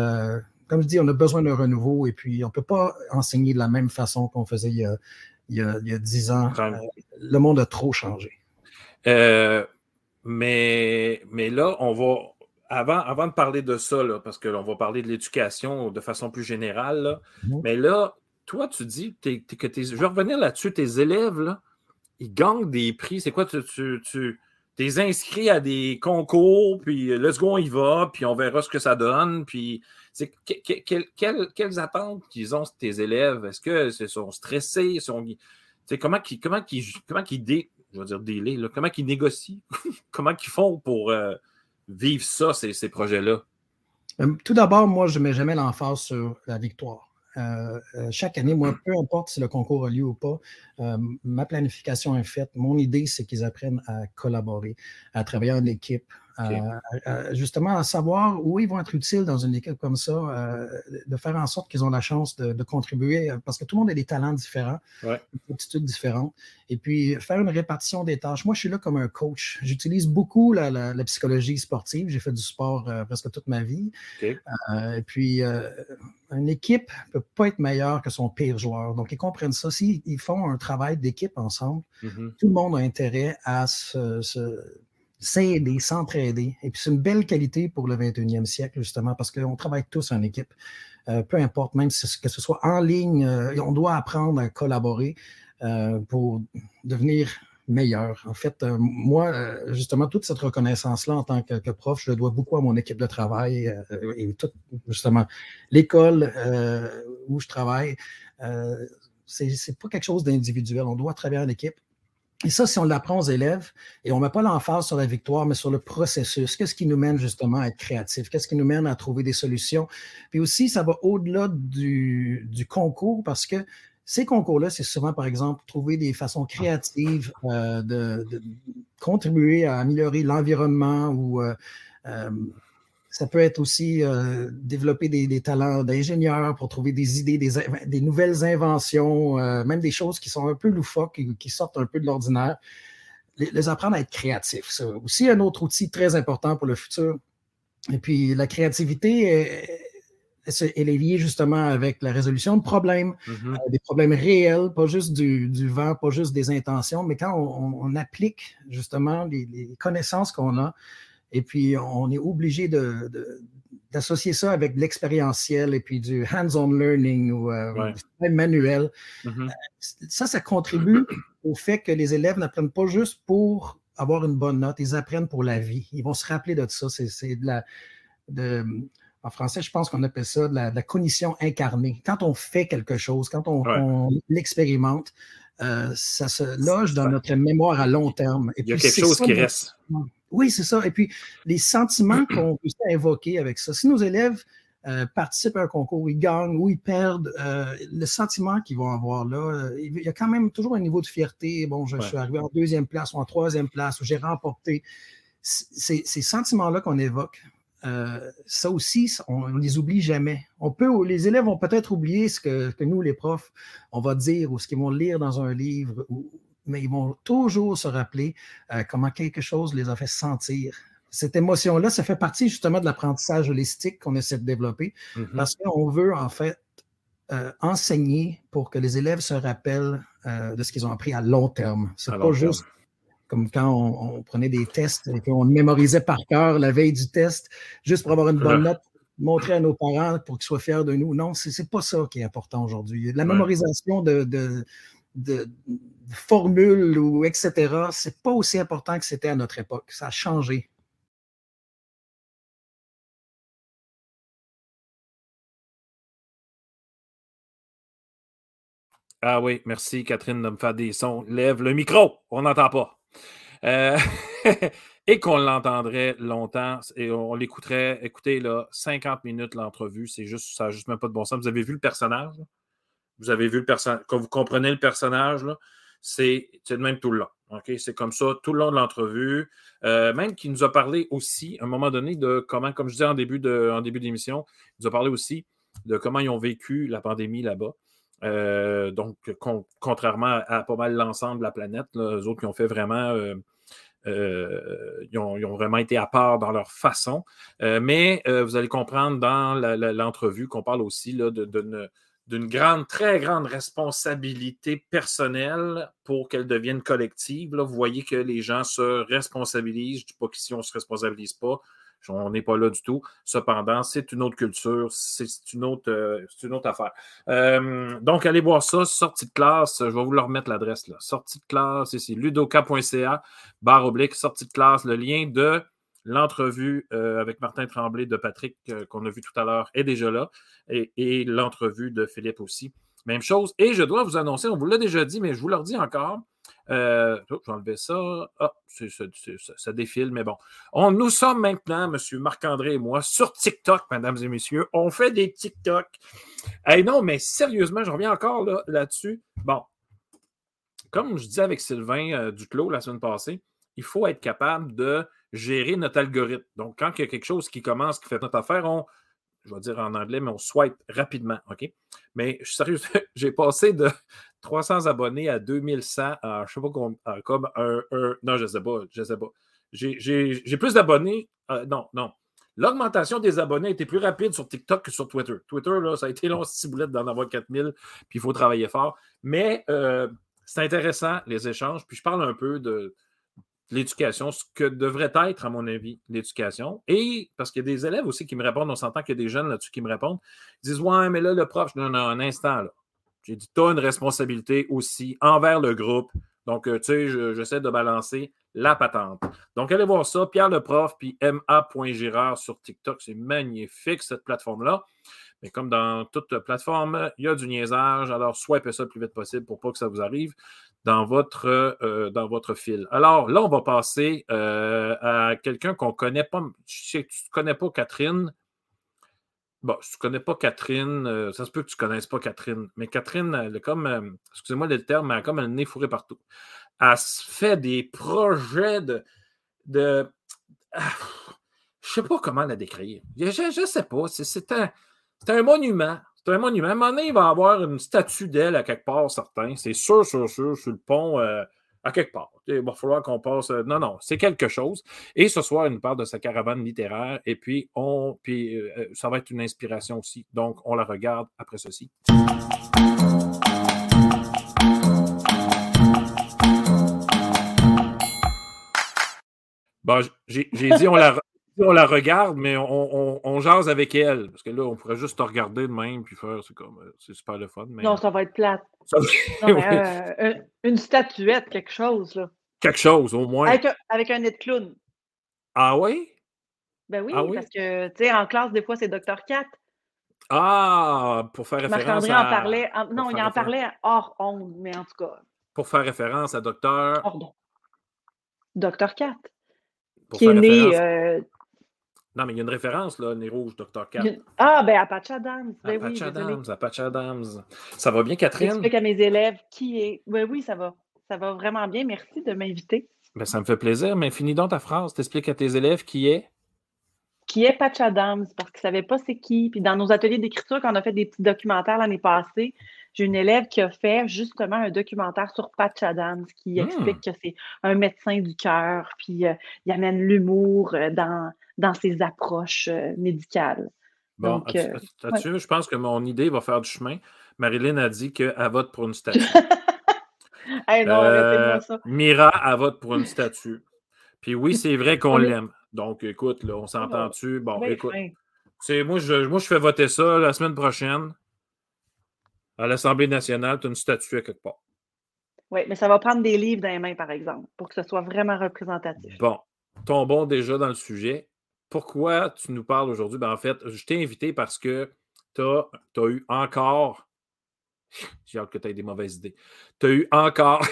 comme je dis, on a besoin d'un renouveau et puis on ne peut pas enseigner de la même façon qu'on faisait il y a, il 10 ans. Euh, le monde a trop changé. Euh, mais, mais là, on va. Avant, avant de parler de ça, parce que on va parler de l'éducation de façon plus générale, mhm. mais là, toi, tu dis que tes, je vais revenir là-dessus, tes élèves, là, ils gagnent des prix. C'est quoi, tu, tu, tu es inscrit à des concours, puis let's go, on y va, puis on verra ce que ça donne, puis quelles attentes qu'ils ont tes élèves? Est-ce qu'ils sont stressés? Sont, comment ils comment comment dé, je dire comment ils négocient? comment ils font pour euh, vivre ça, ces, projets-là? Euh, tout d'abord, moi, je ne mets jamais l'emphase sur la victoire. Euh, chaque année, moi, peu importe si le concours a lieu ou pas, ma planification est faite. Mon idée, c'est qu'ils apprennent à collaborer, à travailler en équipe, justement à savoir où ils vont être utiles dans une équipe comme ça, de faire en sorte qu'ils ont la chance de, contribuer, parce que tout le monde a des talents différents, des aptitudes différentes, et puis faire une répartition des tâches. Moi, je suis là comme un coach. J'utilise beaucoup la, psychologie sportive. J'ai fait du sport presque toute ma vie. et puis, une équipe ne peut pas être meilleure que son pire joueur. Donc, ils comprennent ça. S'ils font un travail d'équipe ensemble, mm-hmm. tout le monde a intérêt à se s'aider, s'entraider. Et puis c'est une belle qualité pour le 21e siècle, justement, parce qu'on travaille tous en équipe. Euh, peu importe, même que ce soit en ligne, euh, on doit apprendre à collaborer euh, pour devenir meilleur. En fait, moi, justement, toute cette reconnaissance-là en tant que, prof, je le dois beaucoup à mon équipe de travail et tout, justement, l'école où je travaille. c'est pas quelque chose d'individuel. On doit travailler en équipe. Et ça, si on l'apprend aux élèves, et on ne met pas l'emphase sur la victoire, mais sur le processus, qu'est-ce qui nous mène justement à être créatifs? Qu'est-ce qui nous mène à trouver des solutions? Puis aussi, ça va au-delà du, concours parce que ces concours-là, c'est souvent, par exemple, trouver des façons créatives euh, de, contribuer à améliorer l'environnement ou euh, euh, ça peut être aussi euh, développer des, talents d'ingénieur pour trouver des idées, des, nouvelles inventions, euh, même des choses qui sont un peu loufoques, et qui sortent un peu de l'ordinaire. Les, apprendre à être créatifs. C'est aussi un autre outil très important pour le futur. Et puis, la créativité, elle, est liée justement avec la résolution de problèmes, mm-hmm. euh, des problèmes réels, pas juste du, vent, pas juste des intentions, mais quand on, applique justement les connaissances qu'on a, et puis, on est obligé d'associer ça avec de l'expérientiel et puis du hands-on learning ou euh, manuel. Mm-hmm. Euh, ça, ça contribue au fait que les élèves n'apprennent pas juste pour avoir une bonne note, ils apprennent pour la vie. Ils vont se rappeler de ça. C'est de la. en français, je pense qu'on appelle ça de la, cognition incarnée. Quand on fait quelque chose, quand on, l'expérimente, euh, ça se loge dans notre mémoire à long terme. Et Il y a quelque chose qui reste. Oui, c'est ça. Et puis, les sentiments qu'on peut évoquer avec ça. Si nos élèves euh, participent à un concours, ils gagnent ou ils perdent, euh, le sentiment qu'ils vont avoir là, euh, il y a quand même toujours un niveau de fierté. Bon, je, suis arrivé en deuxième place ou en troisième place, ou j'ai remporté. Ces, sentiments-là qu'on évoque, ça aussi, on ne les oublie jamais. On peut, les élèves vont peut-être oublier ce que, que, nous, les profs, on va dire ou ce qu'ils vont lire dans un livre ou, mais ils vont toujours se rappeler euh, comment quelque chose les a fait sentir. Cette émotion-là, ça fait partie justement de l'apprentissage holistique qu'on essaie de développer mm-hmm. parce qu'on veut en fait euh, enseigner pour que les élèves se rappellent euh, de ce qu'ils ont appris à long terme. C'est pas juste comme quand on, prenait des tests et qu'on mémorisait par cœur la veille du test juste pour avoir une bonne note, montrer à nos parents pour qu'ils soient fiers de nous. Non, c'est pas ça qui est important aujourd'hui. La mémorisation de, de, formules ou etc., c'est pas aussi important que c'était à notre époque. Ça a changé. Ah oui, merci Catherine de me faire des sons. Lève le micro, on n'entend pas. Euh, et qu'on l'entendrait longtemps et on l'écouterait. Écoutez, là, 50 minutes l'entrevue, c'est juste, ça n'a juste même pas de bon sens. Vous avez vu le personnage? Vous avez vu le personnage. Quand vous comprenez le personnage, c'est le même tout le long. C'est comme ça tout le long de l'entrevue. Euh, même qui nous a parlé aussi, à un moment donné, de comment, comme je disais en début d'émission, il nous a parlé aussi de comment ils ont vécu la pandémie là-bas. Euh, donc, contrairement à, pas mal l'ensemble de la planète, les autres qui ont fait vraiment. Euh, ils, ont, vraiment été à part dans leur façon. mais vous allez comprendre dans l'entrevue qu'on parle aussi là, de, d'une grande, très grande responsabilité personnelle pour qu'elle devienne collective. Là, vous voyez que les gens se responsabilisent. Je ne dis pas qu'ici on ne se responsabilise pas. On n'est pas là du tout. Cependant, c'est une autre culture, c'est une autre, euh, une autre affaire. Euh, donc, allez voir ça, sortie de classe. Je vais vous leur remettre l'adresse là. Sortie de classe, c'est ludoka.ca, barre oblique, sortie de classe, le lien de L'entrevue euh, avec Martin Tremblay de Patrick, euh, qu'on a vu tout à l'heure, est déjà là. Et, l'entrevue de Philippe aussi. Même chose. Et je dois vous annoncer, on vous l'a déjà dit, mais je vous le redis encore. Euh, ça. Ah, ça défile, mais bon. On, nous sommes maintenant, M. Marc-André et moi, sur TikTok, mesdames et messieurs. On fait des TikTok. Eh non, mais sérieusement, je reviens encore là-dessus. bon, comme je disais avec Sylvain Duclos la semaine passée, il faut être capable de gérer notre algorithme. Donc, quand il y a quelque chose qui commence, qui fait notre affaire, on, je vais dire en anglais, mais on swipe rapidement. OK? Mais je suis sérieux, j'ai passé de 300 abonnés à 2100 à, je sais pas combien, comme un, Non, je ne sais pas, je sais pas. J'ai plus d'abonnés. Euh, non, non. L'augmentation des abonnés était plus rapide sur TikTok que sur Twitter. Twitter, là, ça a été long, boulettes d'en avoir 4000, puis il faut travailler fort. Mais euh, c'est intéressant, les échanges. Puis je parle un peu de, l'éducation, ce que devrait être, à mon avis, l'éducation. Et parce qu'il y a des élèves aussi qui me répondent, on s'entend qu'il y a des jeunes là-dessus qui me répondent, ils disent Ouais, mais là, le prof, non, non, un instant, là. J'ai dit, tu as une responsabilité aussi envers le groupe. Donc, euh, tu sais, j'essaie de balancer la patente. Donc, allez voir ça, Pierre le prof, puis ma.girard sur TikTok. C'est magnifique, cette plateforme-là. Mais comme dans toute plateforme, il y a du niaisage. Alors, swipez ça le plus vite possible pour pas que ça vous arrive dans votre, euh, dans votre fil. Alors, là, on va passer euh, à quelqu'un qu'on ne connaît pas. Tu ne connais pas Catherine. Bon, si tu ne connais pas Catherine, euh, ça se peut que tu ne connaisses pas Catherine. Mais Catherine, elle est comme, excusez-moi le terme, mais elle a comme un nez fourré partout. Elle se fait des projets de. de ah, je ne sais pas comment la décrire. Je ne sais pas. C'est un, un monument. C'est un monument. À un moment donné, il va y avoir une statue d'elle à quelque part, certain. C'est sûr, sûr, sûr, sur le pont, euh, à quelque part. Il va falloir qu'on passe. Euh, non, non, c'est quelque chose. Et ce soir, il nous parle de sa caravane littéraire. Et puis, on, puis euh, ça va être une inspiration aussi. Donc, on la regarde après ceci. Bon, j'ai dit on la, on la regarde, mais on, on, jase avec elle. Parce que là, on pourrait juste te regarder de même puis faire. C'est comme euh, c'est super le fun. Non, ça va être plate. Euh, une statuette, quelque chose. Là. Quelque chose, au moins. Avec un, avec un nez de clown. Ah oui? Ben oui, ah parce que, tu sais, en classe, des fois, c'est Dr. Cat. Ah, pour faire référence à... en parlait. non, il en parlait hors onde, mais en tout cas. Pour faire référence à Dr. Pardon. Dr. Cat. qui est né euh, non, mais il y a une référence, là, Nez Rouge, Dr. Cat. Ah, ben Apache Adams. Ben Apache Adams, Apache Adams. Ça va bien, Catherine? J'explique à mes élèves qui est. Oui, oui, ça va. Ça va vraiment bien. Merci de m'inviter. Ben, ça me fait plaisir, mais finis donc ta phrase. T'expliques à tes élèves qui est? Qui est Patch Adams, parce qu'ils ne savaient pas c'est qui. Puis dans nos ateliers d'écriture, quand on a fait des petits documentaires l'année passée, j'ai une élève qui a fait justement un documentaire sur Patch Adams qui hmm. explique que c'est un médecin du cœur, puis euh, il amène l'humour euh, dans dans ses approches euh, médicales. Bon, euh, je pense que mon idée va faire du chemin. Marilyn a dit qu'elle vote pour une statue. euh, Mira, elle vote pour une statue. Puis oui, c'est vrai qu'on l'aime. Donc, écoute, là, on s'entend-tu? Bon, écoute. moi je, moi, je fais voter ça la semaine prochaine. À l'Assemblée nationale, tu as une statue à quelque part. Oui, mais ça va prendre des livres dans les mains, par exemple, pour que ce soit vraiment représentatif. Bon, tombons déjà dans le sujet pourquoi tu nous parles aujourd'hui? Ben, en fait, je t'ai invité parce que tu as, eu encore. J'ai hâte que tu aies des mauvaises idées. Tu as eu encore.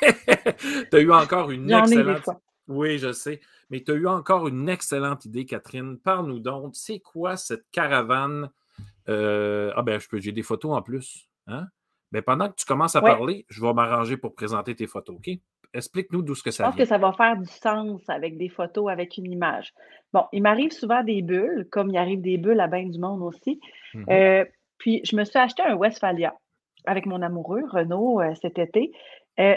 tu as eu encore une excellente. Oui, je sais. Mais tu as eu encore une excellente idée, Catherine. Parle-nous donc. C'est quoi cette caravane? Euh, ah ben, j'ai des photos en plus. Hein? Ben, pendant que tu commences à parler, je vais m'arranger pour présenter tes photos, OK? Explique-nous d'où ce que ça vient. Je pense que ça va faire du sens avec des photos, avec une image. Bon, il m'arrive souvent des bulles, comme il arrive des bulles à bien du monde aussi. Mm-hmm. Euh, puis, je me suis acheté un Westphalia avec mon amoureux, Renaud, euh, cet été. Euh,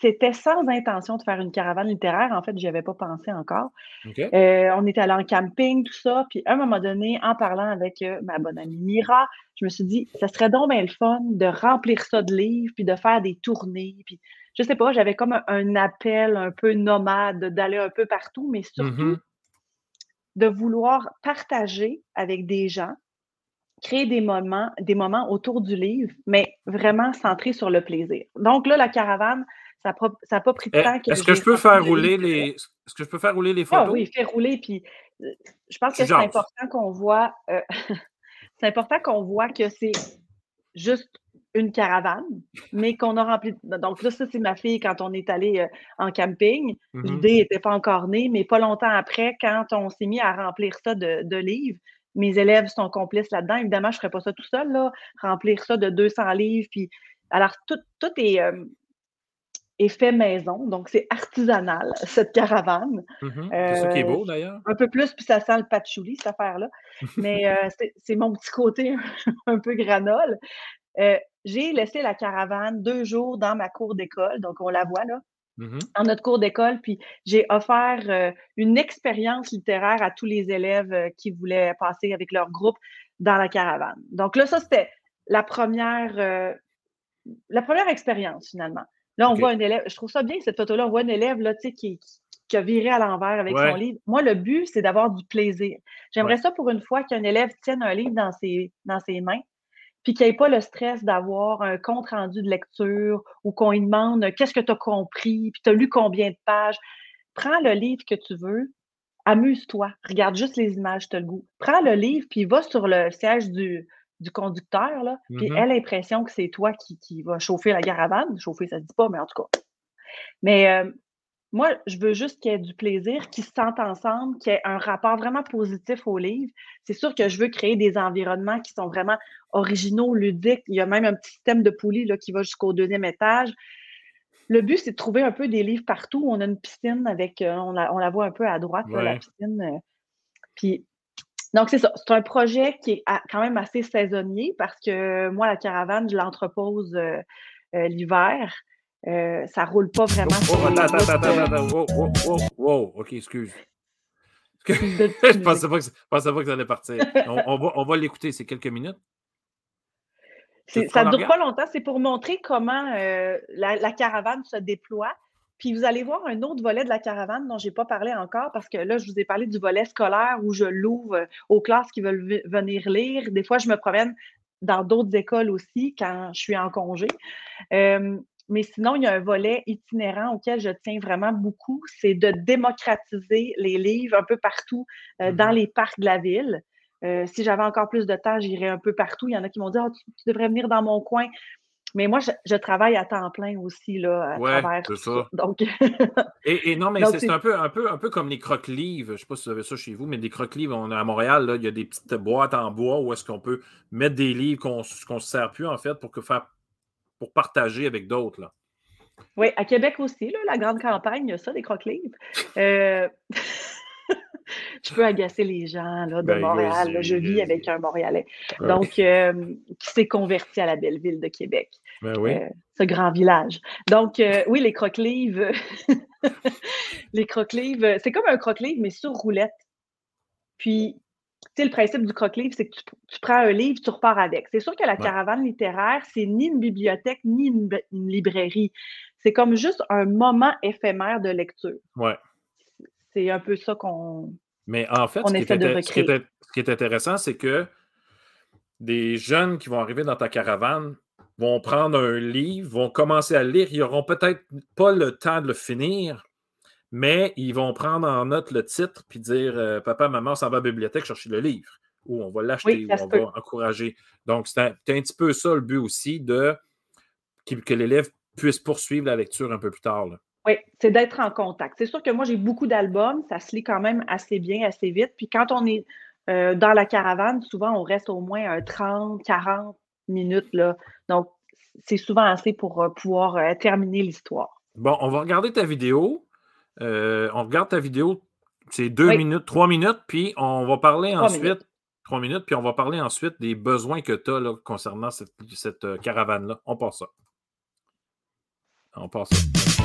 c'était sans intention de faire une caravane littéraire. En fait, je n'y avais pas pensé encore. on était allé en camping, tout ça. Puis, à un moment donné, en parlant avec ma bonne amie Mira, je me suis dit, ça serait donc bien le fun de remplir ça de livres, puis de faire des tournées. Puis, je sais pas, j'avais comme un, appel un peu nomade d'aller un peu partout, mais surtout mm-hmm. de vouloir partager avec des gens, créer des moments, des moments autour du livre, mais vraiment centré sur le plaisir. Donc là, la caravane, ça n'a pas, pris de eh, temps. Est-ce que je peux faire rouler les. Est-ce que je peux faire rouler les ah photos? oui, fais rouler. Puis euh, je pense que c'est important qu'on voit. Euh, c'est important qu'on voit que c'est juste une caravane, mais qu'on a rempli. Donc là, ça, c'est ma fille quand on est allé euh, en camping. Mm-hmm. L'idée n'était pas encore née, mais pas longtemps après, quand on s'est mis à remplir ça de, livres, mes élèves sont complices là-dedans. Évidemment, je ne ferais pas ça tout seul, là, remplir ça de 200 livres. Puis, alors, tout, est. Euh, est fait maison, donc c'est artisanal, cette caravane. Mm-hmm. c'est ça qui est beau d'ailleurs. Un peu plus, puis ça sent le patchouli, cette affaire-là. Mais c'est mon petit côté un peu granole. J'ai laissé la caravane deux jours dans ma cour d'école, donc on la voit là. Mmh en notre cours d'école, puis j'ai offert euh, une expérience littéraire à tous les élèves euh, qui voulaient passer avec leur groupe dans la caravane. Donc là, ça, c'était la première, euh, la première expérience, finalement. Là, on voit un élève, je trouve ça bien, cette photo-là, on voit un élève là, qui, qui, a viré à l'envers avec son livre. Moi, le but, c'est d'avoir du plaisir. J'aimerais ça pour une fois qu'un élève tienne un livre dans ses, dans ses mains, puis qu'il n'y ait pas le stress d'avoir un compte rendu de lecture ou qu'on lui demande qu'est-ce que tu as compris, puis tu as lu combien de pages. Prends le livre que tu veux, amuse-toi, regarde juste les images, tu as le goût. Prends le livre, puis va sur le siège du, du conducteur, là, puis mm-hmm. aie l'impression que c'est toi qui, qui va chauffer la caravane. Chauffer, ça ne se dit pas, mais en tout cas. Mais euh, moi, je veux juste qu'il y ait du plaisir, qu'ils se sentent ensemble, qu'il y ait un rapport vraiment positif au livre. C'est sûr que je veux créer des environnements qui sont vraiment originaux, ludiques. Il y a même un petit système de poulie là, qui va jusqu'au deuxième étage. Le but, c'est de trouver un peu des livres partout. On a une piscine avec, euh, on, la, voit un peu à droite, la piscine. Euh. puis, donc, c'est ça. C'est un projet qui est quand même assez saisonnier parce que moi, la caravane, je l'entrepose euh, l'hiver. Euh, ça roule pas vraiment. Oh, attends, attends, attends, attends, wow, wow, wow, wow, ok, excuse. je pensais pas que, pensais pas que ça allait partir. On, va, on va l'écouter, c'est quelques minutes. Ça ne dure pas longtemps, c'est pour montrer comment euh, la, caravane se déploie. Puis vous allez voir un autre volet de la caravane dont je n'ai pas parlé encore parce que là, je vous ai parlé du volet scolaire où je l'ouvre aux classes qui veulent venir lire. Des fois, je me promène dans d'autres écoles aussi quand je suis en congé. Euh, mais sinon, il y a un volet itinérant auquel je tiens vraiment beaucoup, c'est de démocratiser les livres un peu partout euh, dans mmh les parcs de la ville. Euh, si j'avais encore plus de temps, j'irais un peu partout. Il y en a qui m'ont dit oh, tu, devrais venir dans mon coin. Mais moi, je, travaille à temps plein aussi là, à travers c'est ça. Donc... et, non, mais c'est un peu, un, peu, un peu comme les croque-livres. Je ne sais pas si vous avez ça chez vous, mais des croque-livres, on à Montréal, là, il y a des petites boîtes en bois où est-ce qu'on peut mettre des livres qu'on ne se sert plus en fait pour que faire pour partager avec d'autres. Là. Oui, à Québec aussi, là, la grande campagne, il y a ça, des croque-livres. Euh, je peux agacer les gens là, de ben, Montréal. je vis avec un Montréalais. Donc, euh, qui s'est converti à la belle ville de Québec. Ben oui. Euh, ce grand village. Donc, oui, les croque-livres. les croque-livres, c'est comme un croque-livre, mais sur roulette. Puis, le principe du croque-livre, c'est que tu, prends un livre, tu repars avec. C'est sûr que la caravane littéraire, c'est ni une bibliothèque, ni une, librairie. C'est comme juste un moment éphémère de lecture. Ouais. C'est un peu ça qu'on. Mais en fait, ce, qui est, ce, qui est, intéressant, c'est que des jeunes qui vont arriver dans ta caravane vont prendre un livre, vont commencer à lire, ils n'auront peut-être pas le temps de le finir, mais ils vont prendre en note le titre puis dire euh, Papa, maman, on s'en va à la bibliothèque chercher le livre. Ou on va l'acheter, ou on va encourager. Donc, c'est un, petit peu ça le but aussi de que, l'élève puisse poursuivre la lecture un peu plus tard. Oui, c'est d'être en contact. C'est sûr que moi, j'ai beaucoup d'albums, ça se lit quand même assez bien, assez vite. Puis quand on est euh, dans la caravane, souvent, on reste au moins 30, 40 minutes. Là. Donc, c'est souvent assez pour euh, pouvoir terminer l'histoire. Bon, on va regarder ta vidéo. Euh, on regarde ta vidéo, c'est deux minutes, trois minutes, puis on va parler ensuite. Trois minutes, puis on va parler ensuite des besoins que tu as concernant cette, cette euh, caravane-là. On passe ça. On passe ça.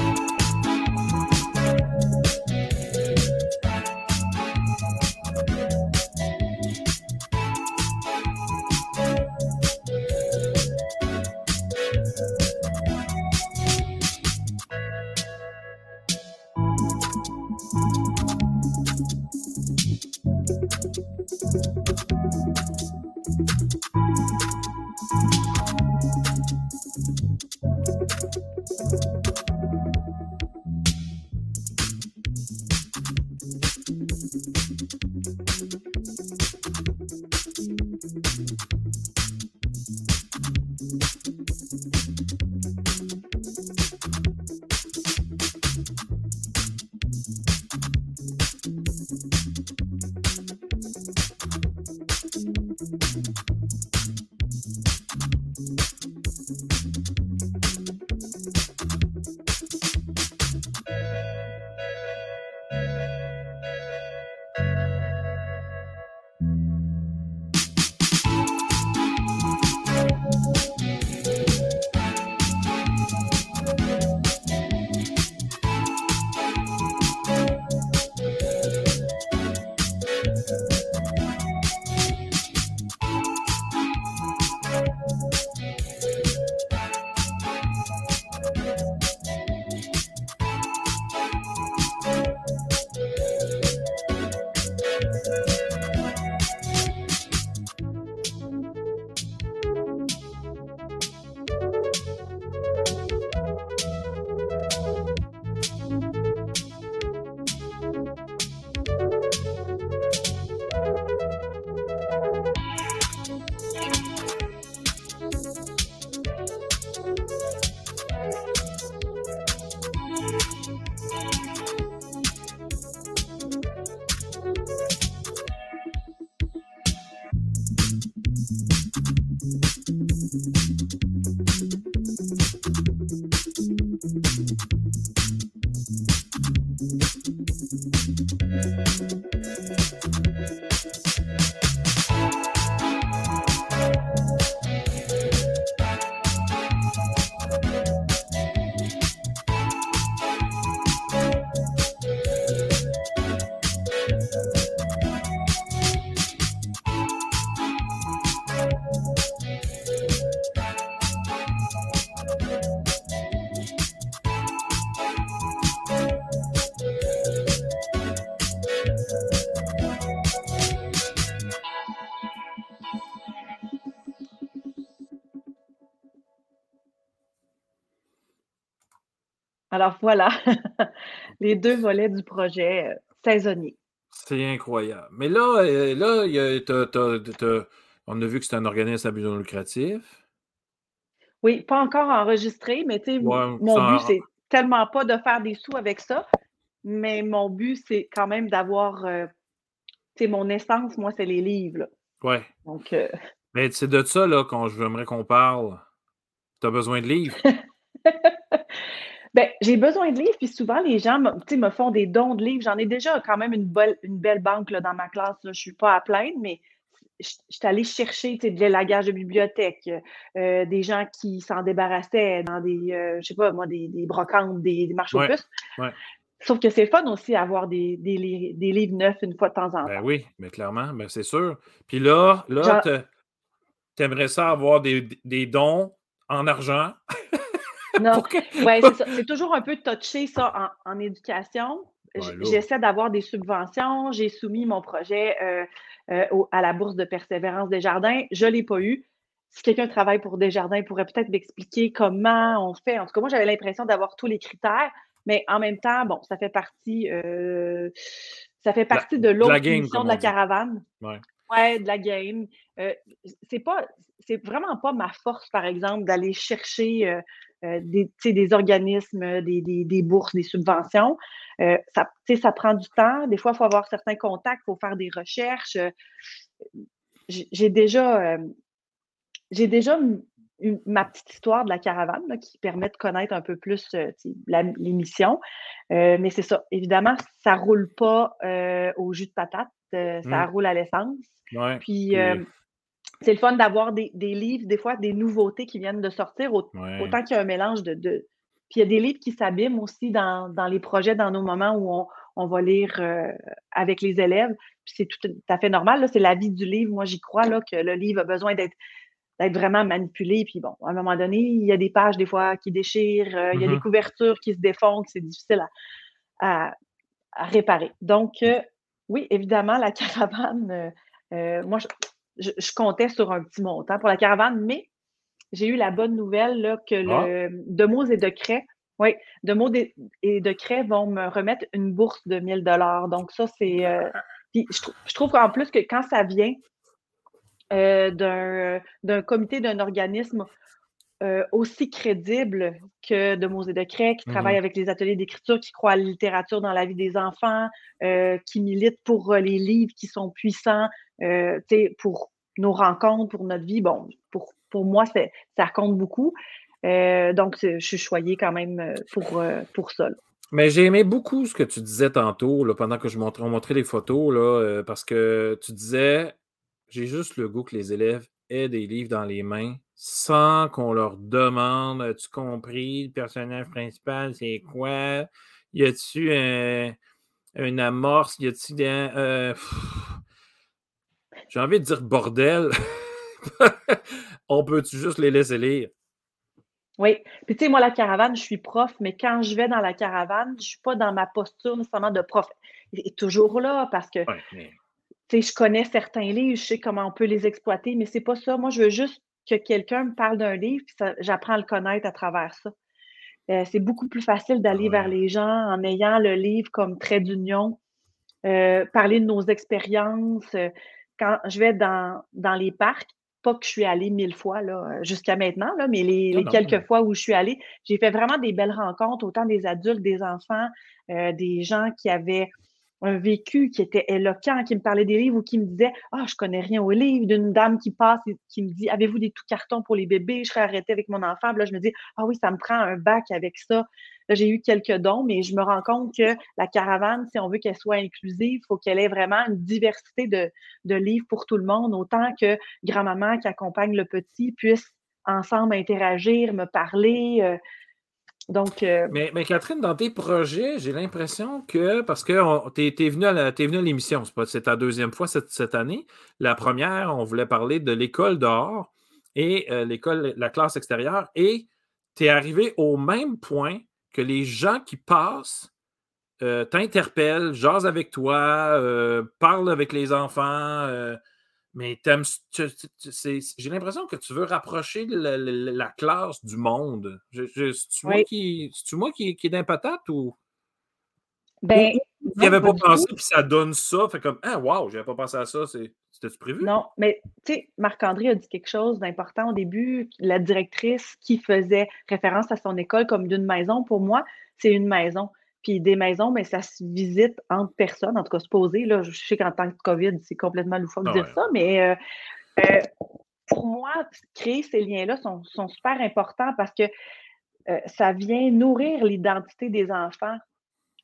Alors voilà, les deux volets du projet saisonnier. C'est incroyable. Mais là, là on a vu que c'est un organisme à but non lucratif. Oui, pas encore enregistré, mais mon but, c'est tellement pas de faire des sous avec ça, mais mon but, c'est quand même d'avoir, tu mon essence, moi, c'est les livres. Oui. Donc. Mais c'est de ça, là, quand j'aimerais qu'on parle. Tu as besoin de livres? ben, j'ai besoin de livres, puis souvent, les gens me font des dons de livres. J'en ai déjà quand même une, belle, une belle banque là, dans ma classe. Je ne suis pas à plaindre, mais je suis allée chercher de l'élagage de bibliothèque, euh, des gens qui s'en débarrassaient dans des, euh, je sais pas moi, des, des brocantes, des, marchés aux puces. Sauf que c'est fun aussi avoir des, des, livres neufs une fois de temps en ben temps. Ben oui, mais clairement, ben c'est sûr. Puis là, là tu aimerais ça avoir des, dons en argent? Non, ouais, c'est toujours un peu touché ça en, éducation. J'essaie d'avoir des subventions. J'ai soumis mon projet euh, euh, à la bourse de persévérance des jardins. Je ne l'ai pas eu. Si quelqu'un travaille pour Desjardins, pourrait peut-être m'expliquer comment on fait. En tout cas, moi, j'avais l'impression d'avoir tous les critères, mais en même temps, bon, ça fait partie, euh, ça fait partie de l'autre mission de la caravane. Ouais. ouais. de la game. C'est pas, c'est vraiment pas ma force, par exemple, d'aller chercher des, des, organismes, des, des, bourses, des subventions. Euh, ça, ça prend du temps. Des fois, il faut avoir certains contacts, il faut faire des recherches. Euh, j'ai déjà, j'ai déjà ma petite histoire de la caravane qui permet de connaître un peu plus l'émission. mais c'est ça. Évidemment, ça ne roule pas au jus de patate. ça mmh. roule à l'essence. puis, c'est le fun d'avoir des, livres, des fois, des nouveautés qui viennent de sortir, autant qu'il y a un mélange de. Puis il y a des livres qui s'abîment aussi dans, les projets, dans nos moments où on, va lire euh, avec les élèves. Puis c'est tout à fait normal. C'est la vie du livre. Moi, j'y crois là, que le livre a besoin d'être vraiment manipulé. Puis bon, à un moment donné, il y a des pages des fois qui déchirent, euh, il y a des mm-hmm. couvertures qui se défont, c'est difficile à, réparer. Donc, euh, oui, évidemment, la caravane, moi, je, je, comptais sur un petit montant pour la caravane, mais j'ai eu la bonne nouvelle là, que ah. le, de mots et de Cray, oui, de et de vont me remettre une bourse de 1000 dollars. Donc ça, c'est... Euh, je, trouve qu'en plus que quand ça vient euh, d'un comité, d'un organisme euh, aussi crédible que de Mots et de Cray, qui travaille mmh avec les ateliers d'écriture, qui croit à la littérature dans la vie des enfants, qui milite pour les livres qui sont puissants, pour nos rencontres, pour notre vie, bon, pour, pour moi, ça compte beaucoup. Euh, donc, je suis choyée quand même euh, pour, pour ça. Mais j'ai aimé beaucoup ce que tu disais tantôt, là, pendant que je montrais, les photos, là, parce que tu disais, j'ai juste le goût que les élèves aient des livres dans les mains sans qu'on leur demande As-tu compris le personnage principal, c'est quoi? Y a-tu un, une amorce? Y a-tu des. J'ai envie de dire bordel. On peut-tu juste les laisser lire? Oui. Puis tu sais, moi, la caravane, je suis prof, mais quand je vais dans la caravane, je ne suis pas dans ma posture nécessairement de prof. Il est toujours là parce que tu sais, je connais certains livres, je sais comment on peut les exploiter, mais c'est pas ça. Moi, je veux juste que quelqu'un me parle d'un livre, puis j'apprends à le connaître à travers ça. Euh, c'est beaucoup plus facile d'aller vers les gens en ayant le livre comme trait d'union, euh, parler de nos expériences. Euh, quand je vais dans, dans les parcs, pas que je suis allée mille fois là, jusqu'à maintenant, là, mais les, quelques fois où je suis allée, j'ai fait vraiment des belles rencontres, autant des adultes, des enfants, euh, des gens qui avaient un vécu qui était éloquent, qui me parlait des livres ou qui me disait Ah, je connais rien aux livres, d'une dame qui passe et qui me dit Avez-vous des tout cartons pour les bébés? Je serais arrêtée avec mon enfant. là, je me dis Ah oui, ça me prend un bac avec ça. Là, j'ai eu quelques dons, mais je me rends compte que la caravane, si on veut qu'elle soit inclusive, il faut qu'elle ait vraiment une diversité de, de livres pour tout le monde, autant que grand-maman qui accompagne le petit puisse ensemble interagir, me parler. Euh, euh, mais, Catherine, dans tes projets, j'ai l'impression que, parce que tu es, venu à l'émission, c'est ta deuxième fois cette, année. La première, on voulait parler de l'école dehors et euh, l'école, la classe extérieure, et tu es arrivé au même point que les gens qui passent euh, t'interpellent, jasent avec toi, parlent avec les enfants, Mais j'ai l'impression que tu veux rapprocher la, classe du monde. C'est-tu moi, qui, moi qui, qui est d'un patate ou? Ben, il avait pas pensé, puis ça donne ça. Fait comme, ah, wow, j'avais pas pensé à ça. C'était-tu prévu? Non, mais tu sais, Marc-André a dit quelque chose d'important au début. La directrice qui faisait référence à son école comme d'une maison, pour moi, c'est une maison. Puis des maisons, mais ça se visite entre personnes, en tout cas se poser. Là, je sais qu'en tant que COVID, c'est complètement loufoque de ah dire ça, mais euh, euh, pour moi, créer ces liens-là sont, super importants parce que euh, ça vient nourrir l'identité des enfants,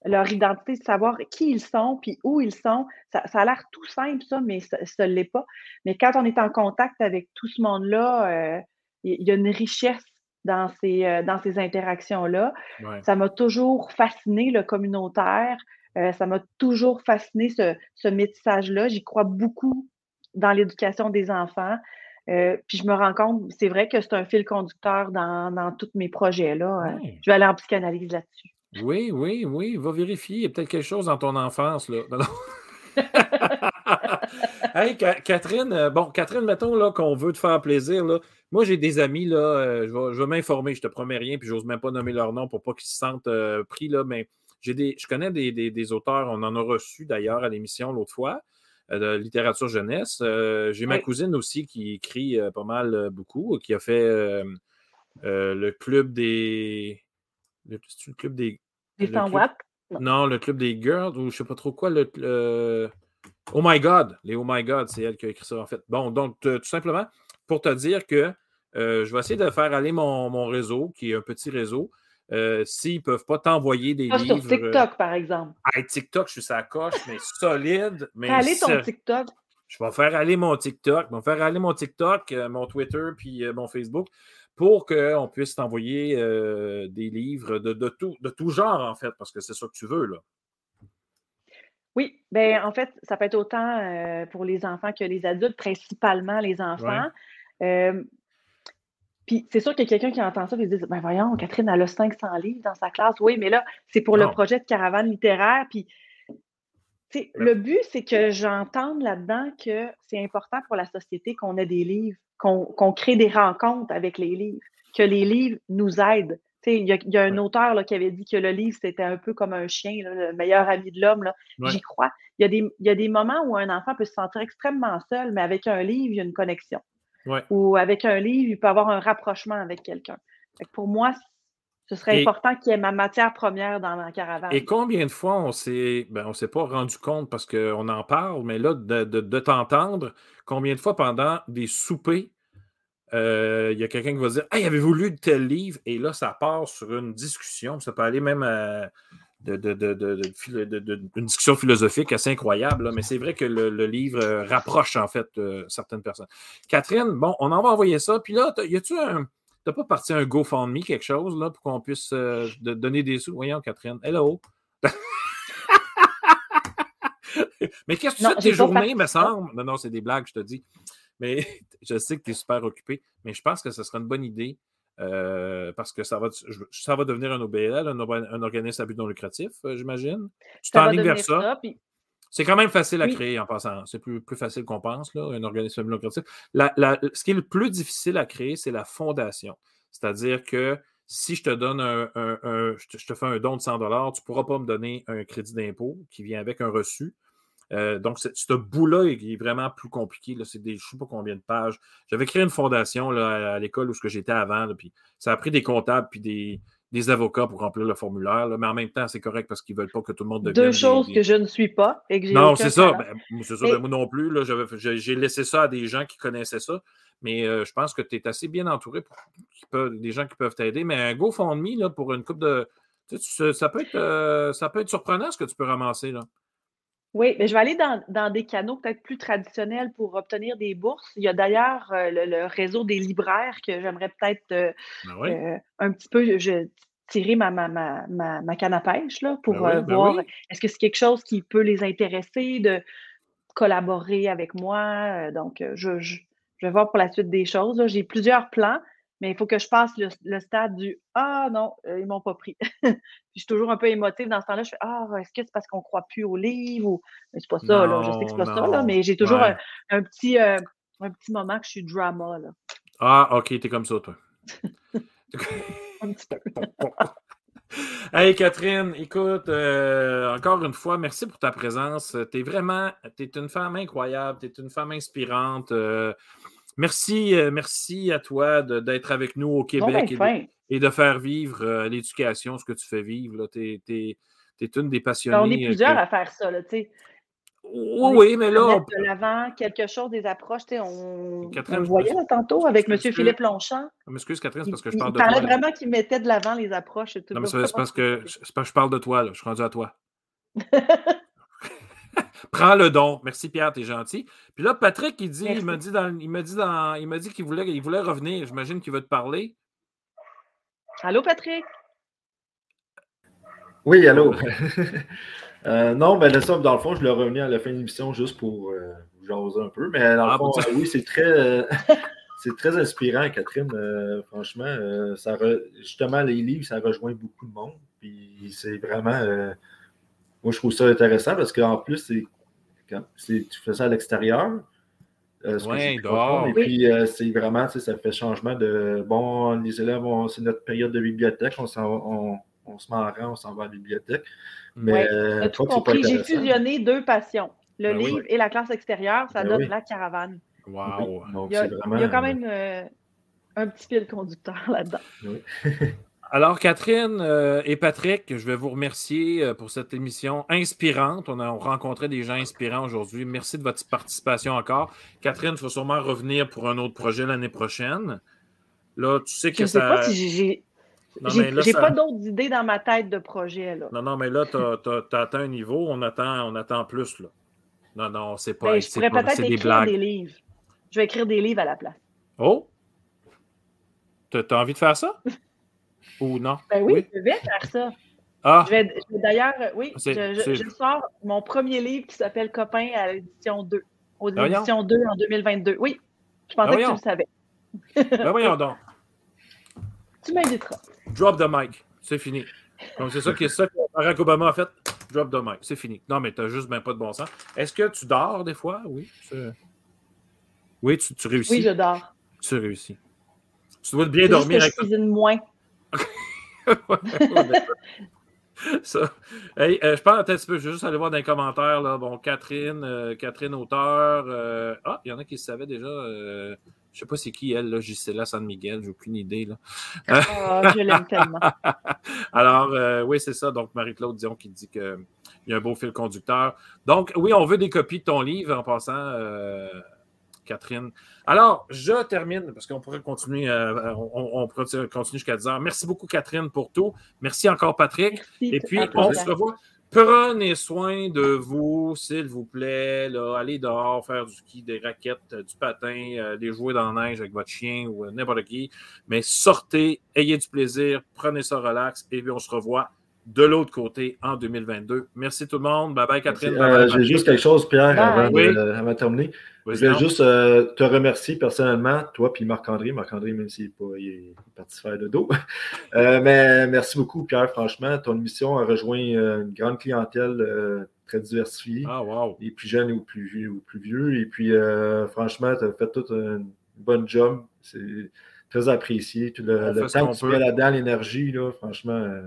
leur identité, de savoir qui ils sont, puis où ils sont. Ça, a l'air tout simple, ça, mais ça ne l'est pas. Mais quand on est en contact avec tout ce monde-là, il y a une richesse dans ces, euh, dans ces interactions-là. Ça m'a toujours fasciné, le communautaire. Euh, ça m'a toujours fasciné ce, ce métissage-là. J'y crois beaucoup dans l'éducation des enfants. Euh, puis je me rends compte, c'est vrai que c'est un fil conducteur dans, dans tous mes projets-là. je vais aller en psychanalyse là-dessus. Oui, oui, oui. Va vérifier. Il y a peut-être quelque chose dans ton enfance. Là. hey, Catherine, bon, Catherine, mettons là, qu'on veut te faire plaisir. Là. Moi, j'ai des amis, là, euh, je vais, m'informer, je te promets rien, puis j'ose même pas nommer leur nom pour pas qu'ils se sentent euh, pris, là, mais j'ai des, je connais des, auteurs, on en a reçu d'ailleurs à l'émission l'autre fois, euh, de littérature jeunesse. j'ai ma cousine aussi qui écrit pas mal beaucoup, qui a fait le club des. Le, le club des. Des 100 watts? Non, le club des girls, ou je sais pas trop quoi, le, Oh my God, les Oh my God, c'est elle qui a écrit ça en fait. Bon, donc tout simplement, pour te dire que euh, je vais essayer de faire aller mon, réseau, qui est un petit réseau. Euh, s'ils ne peuvent pas t'envoyer des ah, livres. Sur TikTok, par exemple. Ah, TikTok, je suis sa coche, mais solide. Mais aller ton TikTok. Je vais faire aller mon TikTok, je vais faire aller mon TikTok, euh, mon Twitter, puis mon Facebook, pour qu'on puisse t'envoyer des livres de, tout, de tout genre, en fait, parce que c'est ça que tu veux, là. Oui, bien, en fait, ça peut être autant pour les enfants que les adultes, principalement les enfants. Puis c'est sûr qu'il y a quelqu'un qui entend ça et se dit Ben voyons, Catherine, elle a 500 livres dans sa classe. Oui, mais là, c'est pour le projet de caravane littéraire. Puis le but, c'est que j'entende là-dedans que c'est important pour la société qu'on ait des livres, qu'on crée des rencontres avec les livres, que les livres nous aident. Il y, a un auteur là, qui avait dit que le livre, c'était un peu comme un chien, le meilleur ami de l'homme. J'y crois. Il y, il y, a des, moments où un enfant peut se sentir extrêmement seul, mais avec un livre, il y a une connexion. Ou avec un livre, il peut avoir un rapprochement avec quelqu'un. Pour moi, ce serait important qu'il y ait ma matière première dans ma caravane. Et combien de fois on s'est, ben, on s'est pas rendu compte parce qu'on en parle, mais là, de, de t'entendre, combien de fois pendant des soupers, euh, il y a quelqu'un qui va dire Hey, avez-vous lu tel livre Et là, ça part sur une discussion. Ça peut aller même à de, une discussion philosophique assez incroyable. mais c'est vrai que le, livre euh, rapproche en fait euh, certaines personnes. Catherine, bon, on en va envoyer ça. Puis là, y a-tu un. T'as pas parti un GoFundMe, quelque chose, là, pour qu'on puisse donner des sous? Voyons, Catherine. Hello! Mais qu'est-ce que tu fais de tes journées, me semble? Non, non, c'est des blagues, je te dis. Mais je sais que tu es super occupé, mais je pense que ce sera une bonne idée euh, parce que ça va, ça va devenir un OBL, un, organisme à but non lucratif, euh, j'imagine. Tu t'enlignes vers ça. C'est quand même facile à créer en passant. C'est plus, plus facile qu'on pense, là, un organisme à but non lucratif. ce qui est le plus difficile à créer, c'est la fondation. C'est-à-dire que si je te donne un, je, te, fais un don de 100 tu ne pourras pas me donner un crédit d'impôt qui vient avec un reçu. Euh, donc, ce bout-là est, vraiment plus compliqué. C'est des, je ne sais pas combien de pages. J'avais créé une fondation là, à l'école où j'étais avant, puis ça a pris des comptables puis des, avocats pour remplir le formulaire, mais en même temps, c'est correct parce qu'ils ne veulent pas que tout le monde devienne. Deux choses que je ne suis pas et que Non, c'est ça. Ben, c'est ça. Ben, moi non plus. j'ai laissé ça à des gens qui connaissaient ça. Mais euh, je pense que tu es assez bien entouré pour des gens qui peuvent t'aider. Mais un GoFundMe là, pour une coupe de. ça, peut être, euh, ça peut être surprenant ce que tu peux ramasser. Là. Oui, mais je vais aller dans, des canaux peut-être plus traditionnels pour obtenir des bourses. Il y a d'ailleurs euh, le, réseau des libraires que j'aimerais peut-être euh, ben euh, un petit peu tirer ma, ma, ma, canne à pêche là, pour ben ben voir est-ce que c'est quelque chose qui peut les intéresser de collaborer avec moi? donc, je, vais voir pour la suite des choses. J'ai plusieurs plans. Mais il faut que je passe le, stade du Ah non, ils ne m'ont pas pris. je suis toujours un peu émotive dans ce temps-là. Je fais Ah, est-ce que c'est parce qu'on ne croit plus au livre ou. Mais c'est pas ça, là. Je sais que c'est pas ça, là, mais j'ai toujours un, petit, un petit moment que je suis drama. Là. Ah, ok, t'es comme ça, toi. un petit peu. Hey Catherine, écoute, euh, encore une fois, merci pour ta présence. Tu es vraiment, tu es une femme incroyable, tu es une femme inspirante. Euh, merci, euh, merci à toi d'être avec nous au Québec et, de, faire vivre l'éducation, ce que tu fais vivre. Tu es, une des passionnées. On est plusieurs à faire ça, tu sais. Oui, oui, mais là. de l'avant, quelque chose, des approches. On, on voyait là, tantôt avec M. Philippe Longchamp. Je m'excuse, Catherine, c'est parce que je parle de toi. Il parlait vraiment qu'il mettait de l'avant les approches. non, mais c'est parce, que je parle de toi, là. je suis rendu à toi. Prends le don. Merci Pierre, t'es gentil. Puis là, Patrick, il dit, il m'a dit dans, il m'a dit dans, il m'a dit qu'il voulait, il voulait revenir. J'imagine qu'il veut te parler. Allô, Patrick? Oui, allô. Euh, non, ben ça, dans le fond, je l'ai revenu à la fin de l'émission juste pour euh, jaser un peu. Mais dans le ah, fond, oui, c'est très, euh, c'est très inspirant, Catherine. Euh, franchement, ça justement, les livres, ça rejoint beaucoup de monde. Puis c'est vraiment. Moi, je trouve ça intéressant parce qu'en plus, c'est, tu fais ça à l'extérieur. oui, dehors. Et puis, c'est vraiment, ça fait changement de. Bon, les élèves, c'est notre période de bibliothèque, on, on, on se met en rang, on s'en va à la bibliothèque. Mais euh, tout compris? J'ai fusionné deux passions, le ben livre et la classe extérieure. Ça ben donne la caravane. Wow! il, y a, quand même euh, un petit fil conducteur là-dedans. Alors, Catherine euh, et Patrick, je vais vous remercier pour cette émission inspirante. On a rencontré des gens inspirants aujourd'hui. Merci de votre participation encore. Catherine, il faut sûrement revenir pour un autre projet l'année prochaine. Là, tu sais que je ça. Sais pas si j'ai j'ai pas d'autres idées dans ma tête de projet. Là. Non, non, mais là, tu as, atteint un niveau, on attend, on attend plus. Là. Non, non, c'est pas. Ben, je pourrais peut-être écrire des, livres. Je vais écrire des livres à la place. Oh! Tu as envie de faire ça? Ou non? Ben oui, je vais faire ça. Ah. Je vais, d'ailleurs, oui, je, sors mon premier livre qui s'appelle Copain à l'édition 2. Aux ben éditions 2 en 2022. Oui, je pensais ben que tu le savais. ben voyons donc. Tu m'inviteras. Drop the mic. C'est fini. Donc, c'est ça, qui est ça que Barack Obama a fait. Drop the mic. C'est fini. Non, mais tu n'as juste même pas de bon sens. Est-ce que tu dors des fois? Oui. Oui, tu, tu, réussis. Oui, je dors. Tu réussis. Tu dois bien dormir. Avec... Je cuisine moins. ça. Hey, euh, je pense peut-être je vais juste aller voir dans les commentaires. Là. Bon, Catherine, euh, Catherine auteur. Euh, ah, il y en a qui savaient déjà. Je sais pas c'est qui elle, là, Gisela San Miguel, j'ai aucune idée. Là. Oh, je l'aime tellement. Alors, oui, c'est ça. Donc, Marie-Claude Dion qui dit qu'il y a un beau fil conducteur. Donc, oui, on veut des copies de ton livre en passant, Catherine. Alors, je termine parce qu'on pourrait continuer, euh, on, pourrait continuer jusqu'à 10 heures. Merci beaucoup, Catherine, pour tout. Merci encore, Patrick. Et puis, on se revoit. Prenez soin de vous, s'il vous plaît. Là. Allez dehors, faire du ski, des raquettes, euh, du patin, euh, des jouets dans la neige avec votre chien ou euh, n'importe qui. Mais sortez, ayez du plaisir, prenez ça relax et puis on se revoit de l'autre côté en 2022. Merci tout le monde. Bye bye, Catherine. J'ai juste quelque chose, Pierre, avant, de, terminer. Je vais juste euh, te remercier personnellement, toi puis Marc-André. Marc-André, même s'il est, parti faire de dos. Euh, mais merci beaucoup, Pierre. Franchement, ton émission a rejoint euh, une grande clientèle très diversifiée. Ah, wow. Les plus jeunes ou plus vieux. Ou plus vieux. Et puis, franchement, tu as fait tout un bon job. C'est très apprécié. le, le temps que tu mets là-dedans, l'énergie, là, franchement,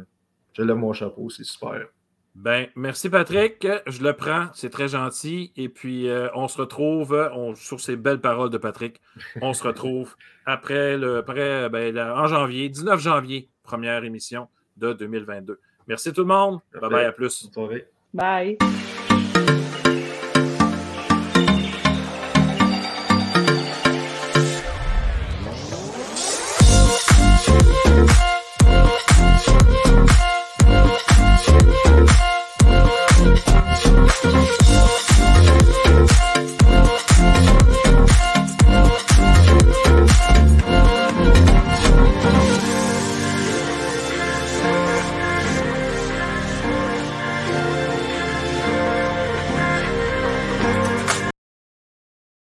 je lève mon chapeau. C'est super. Ben, merci Patrick. Je le prends. C'est très gentil. Et puis, euh, on se retrouve on, sur ces belles paroles de Patrick. On se retrouve après le, après, ben, en janvier, 19 janvier, première émission de 2022. Merci tout le monde. Bye bye, à plus. Bye.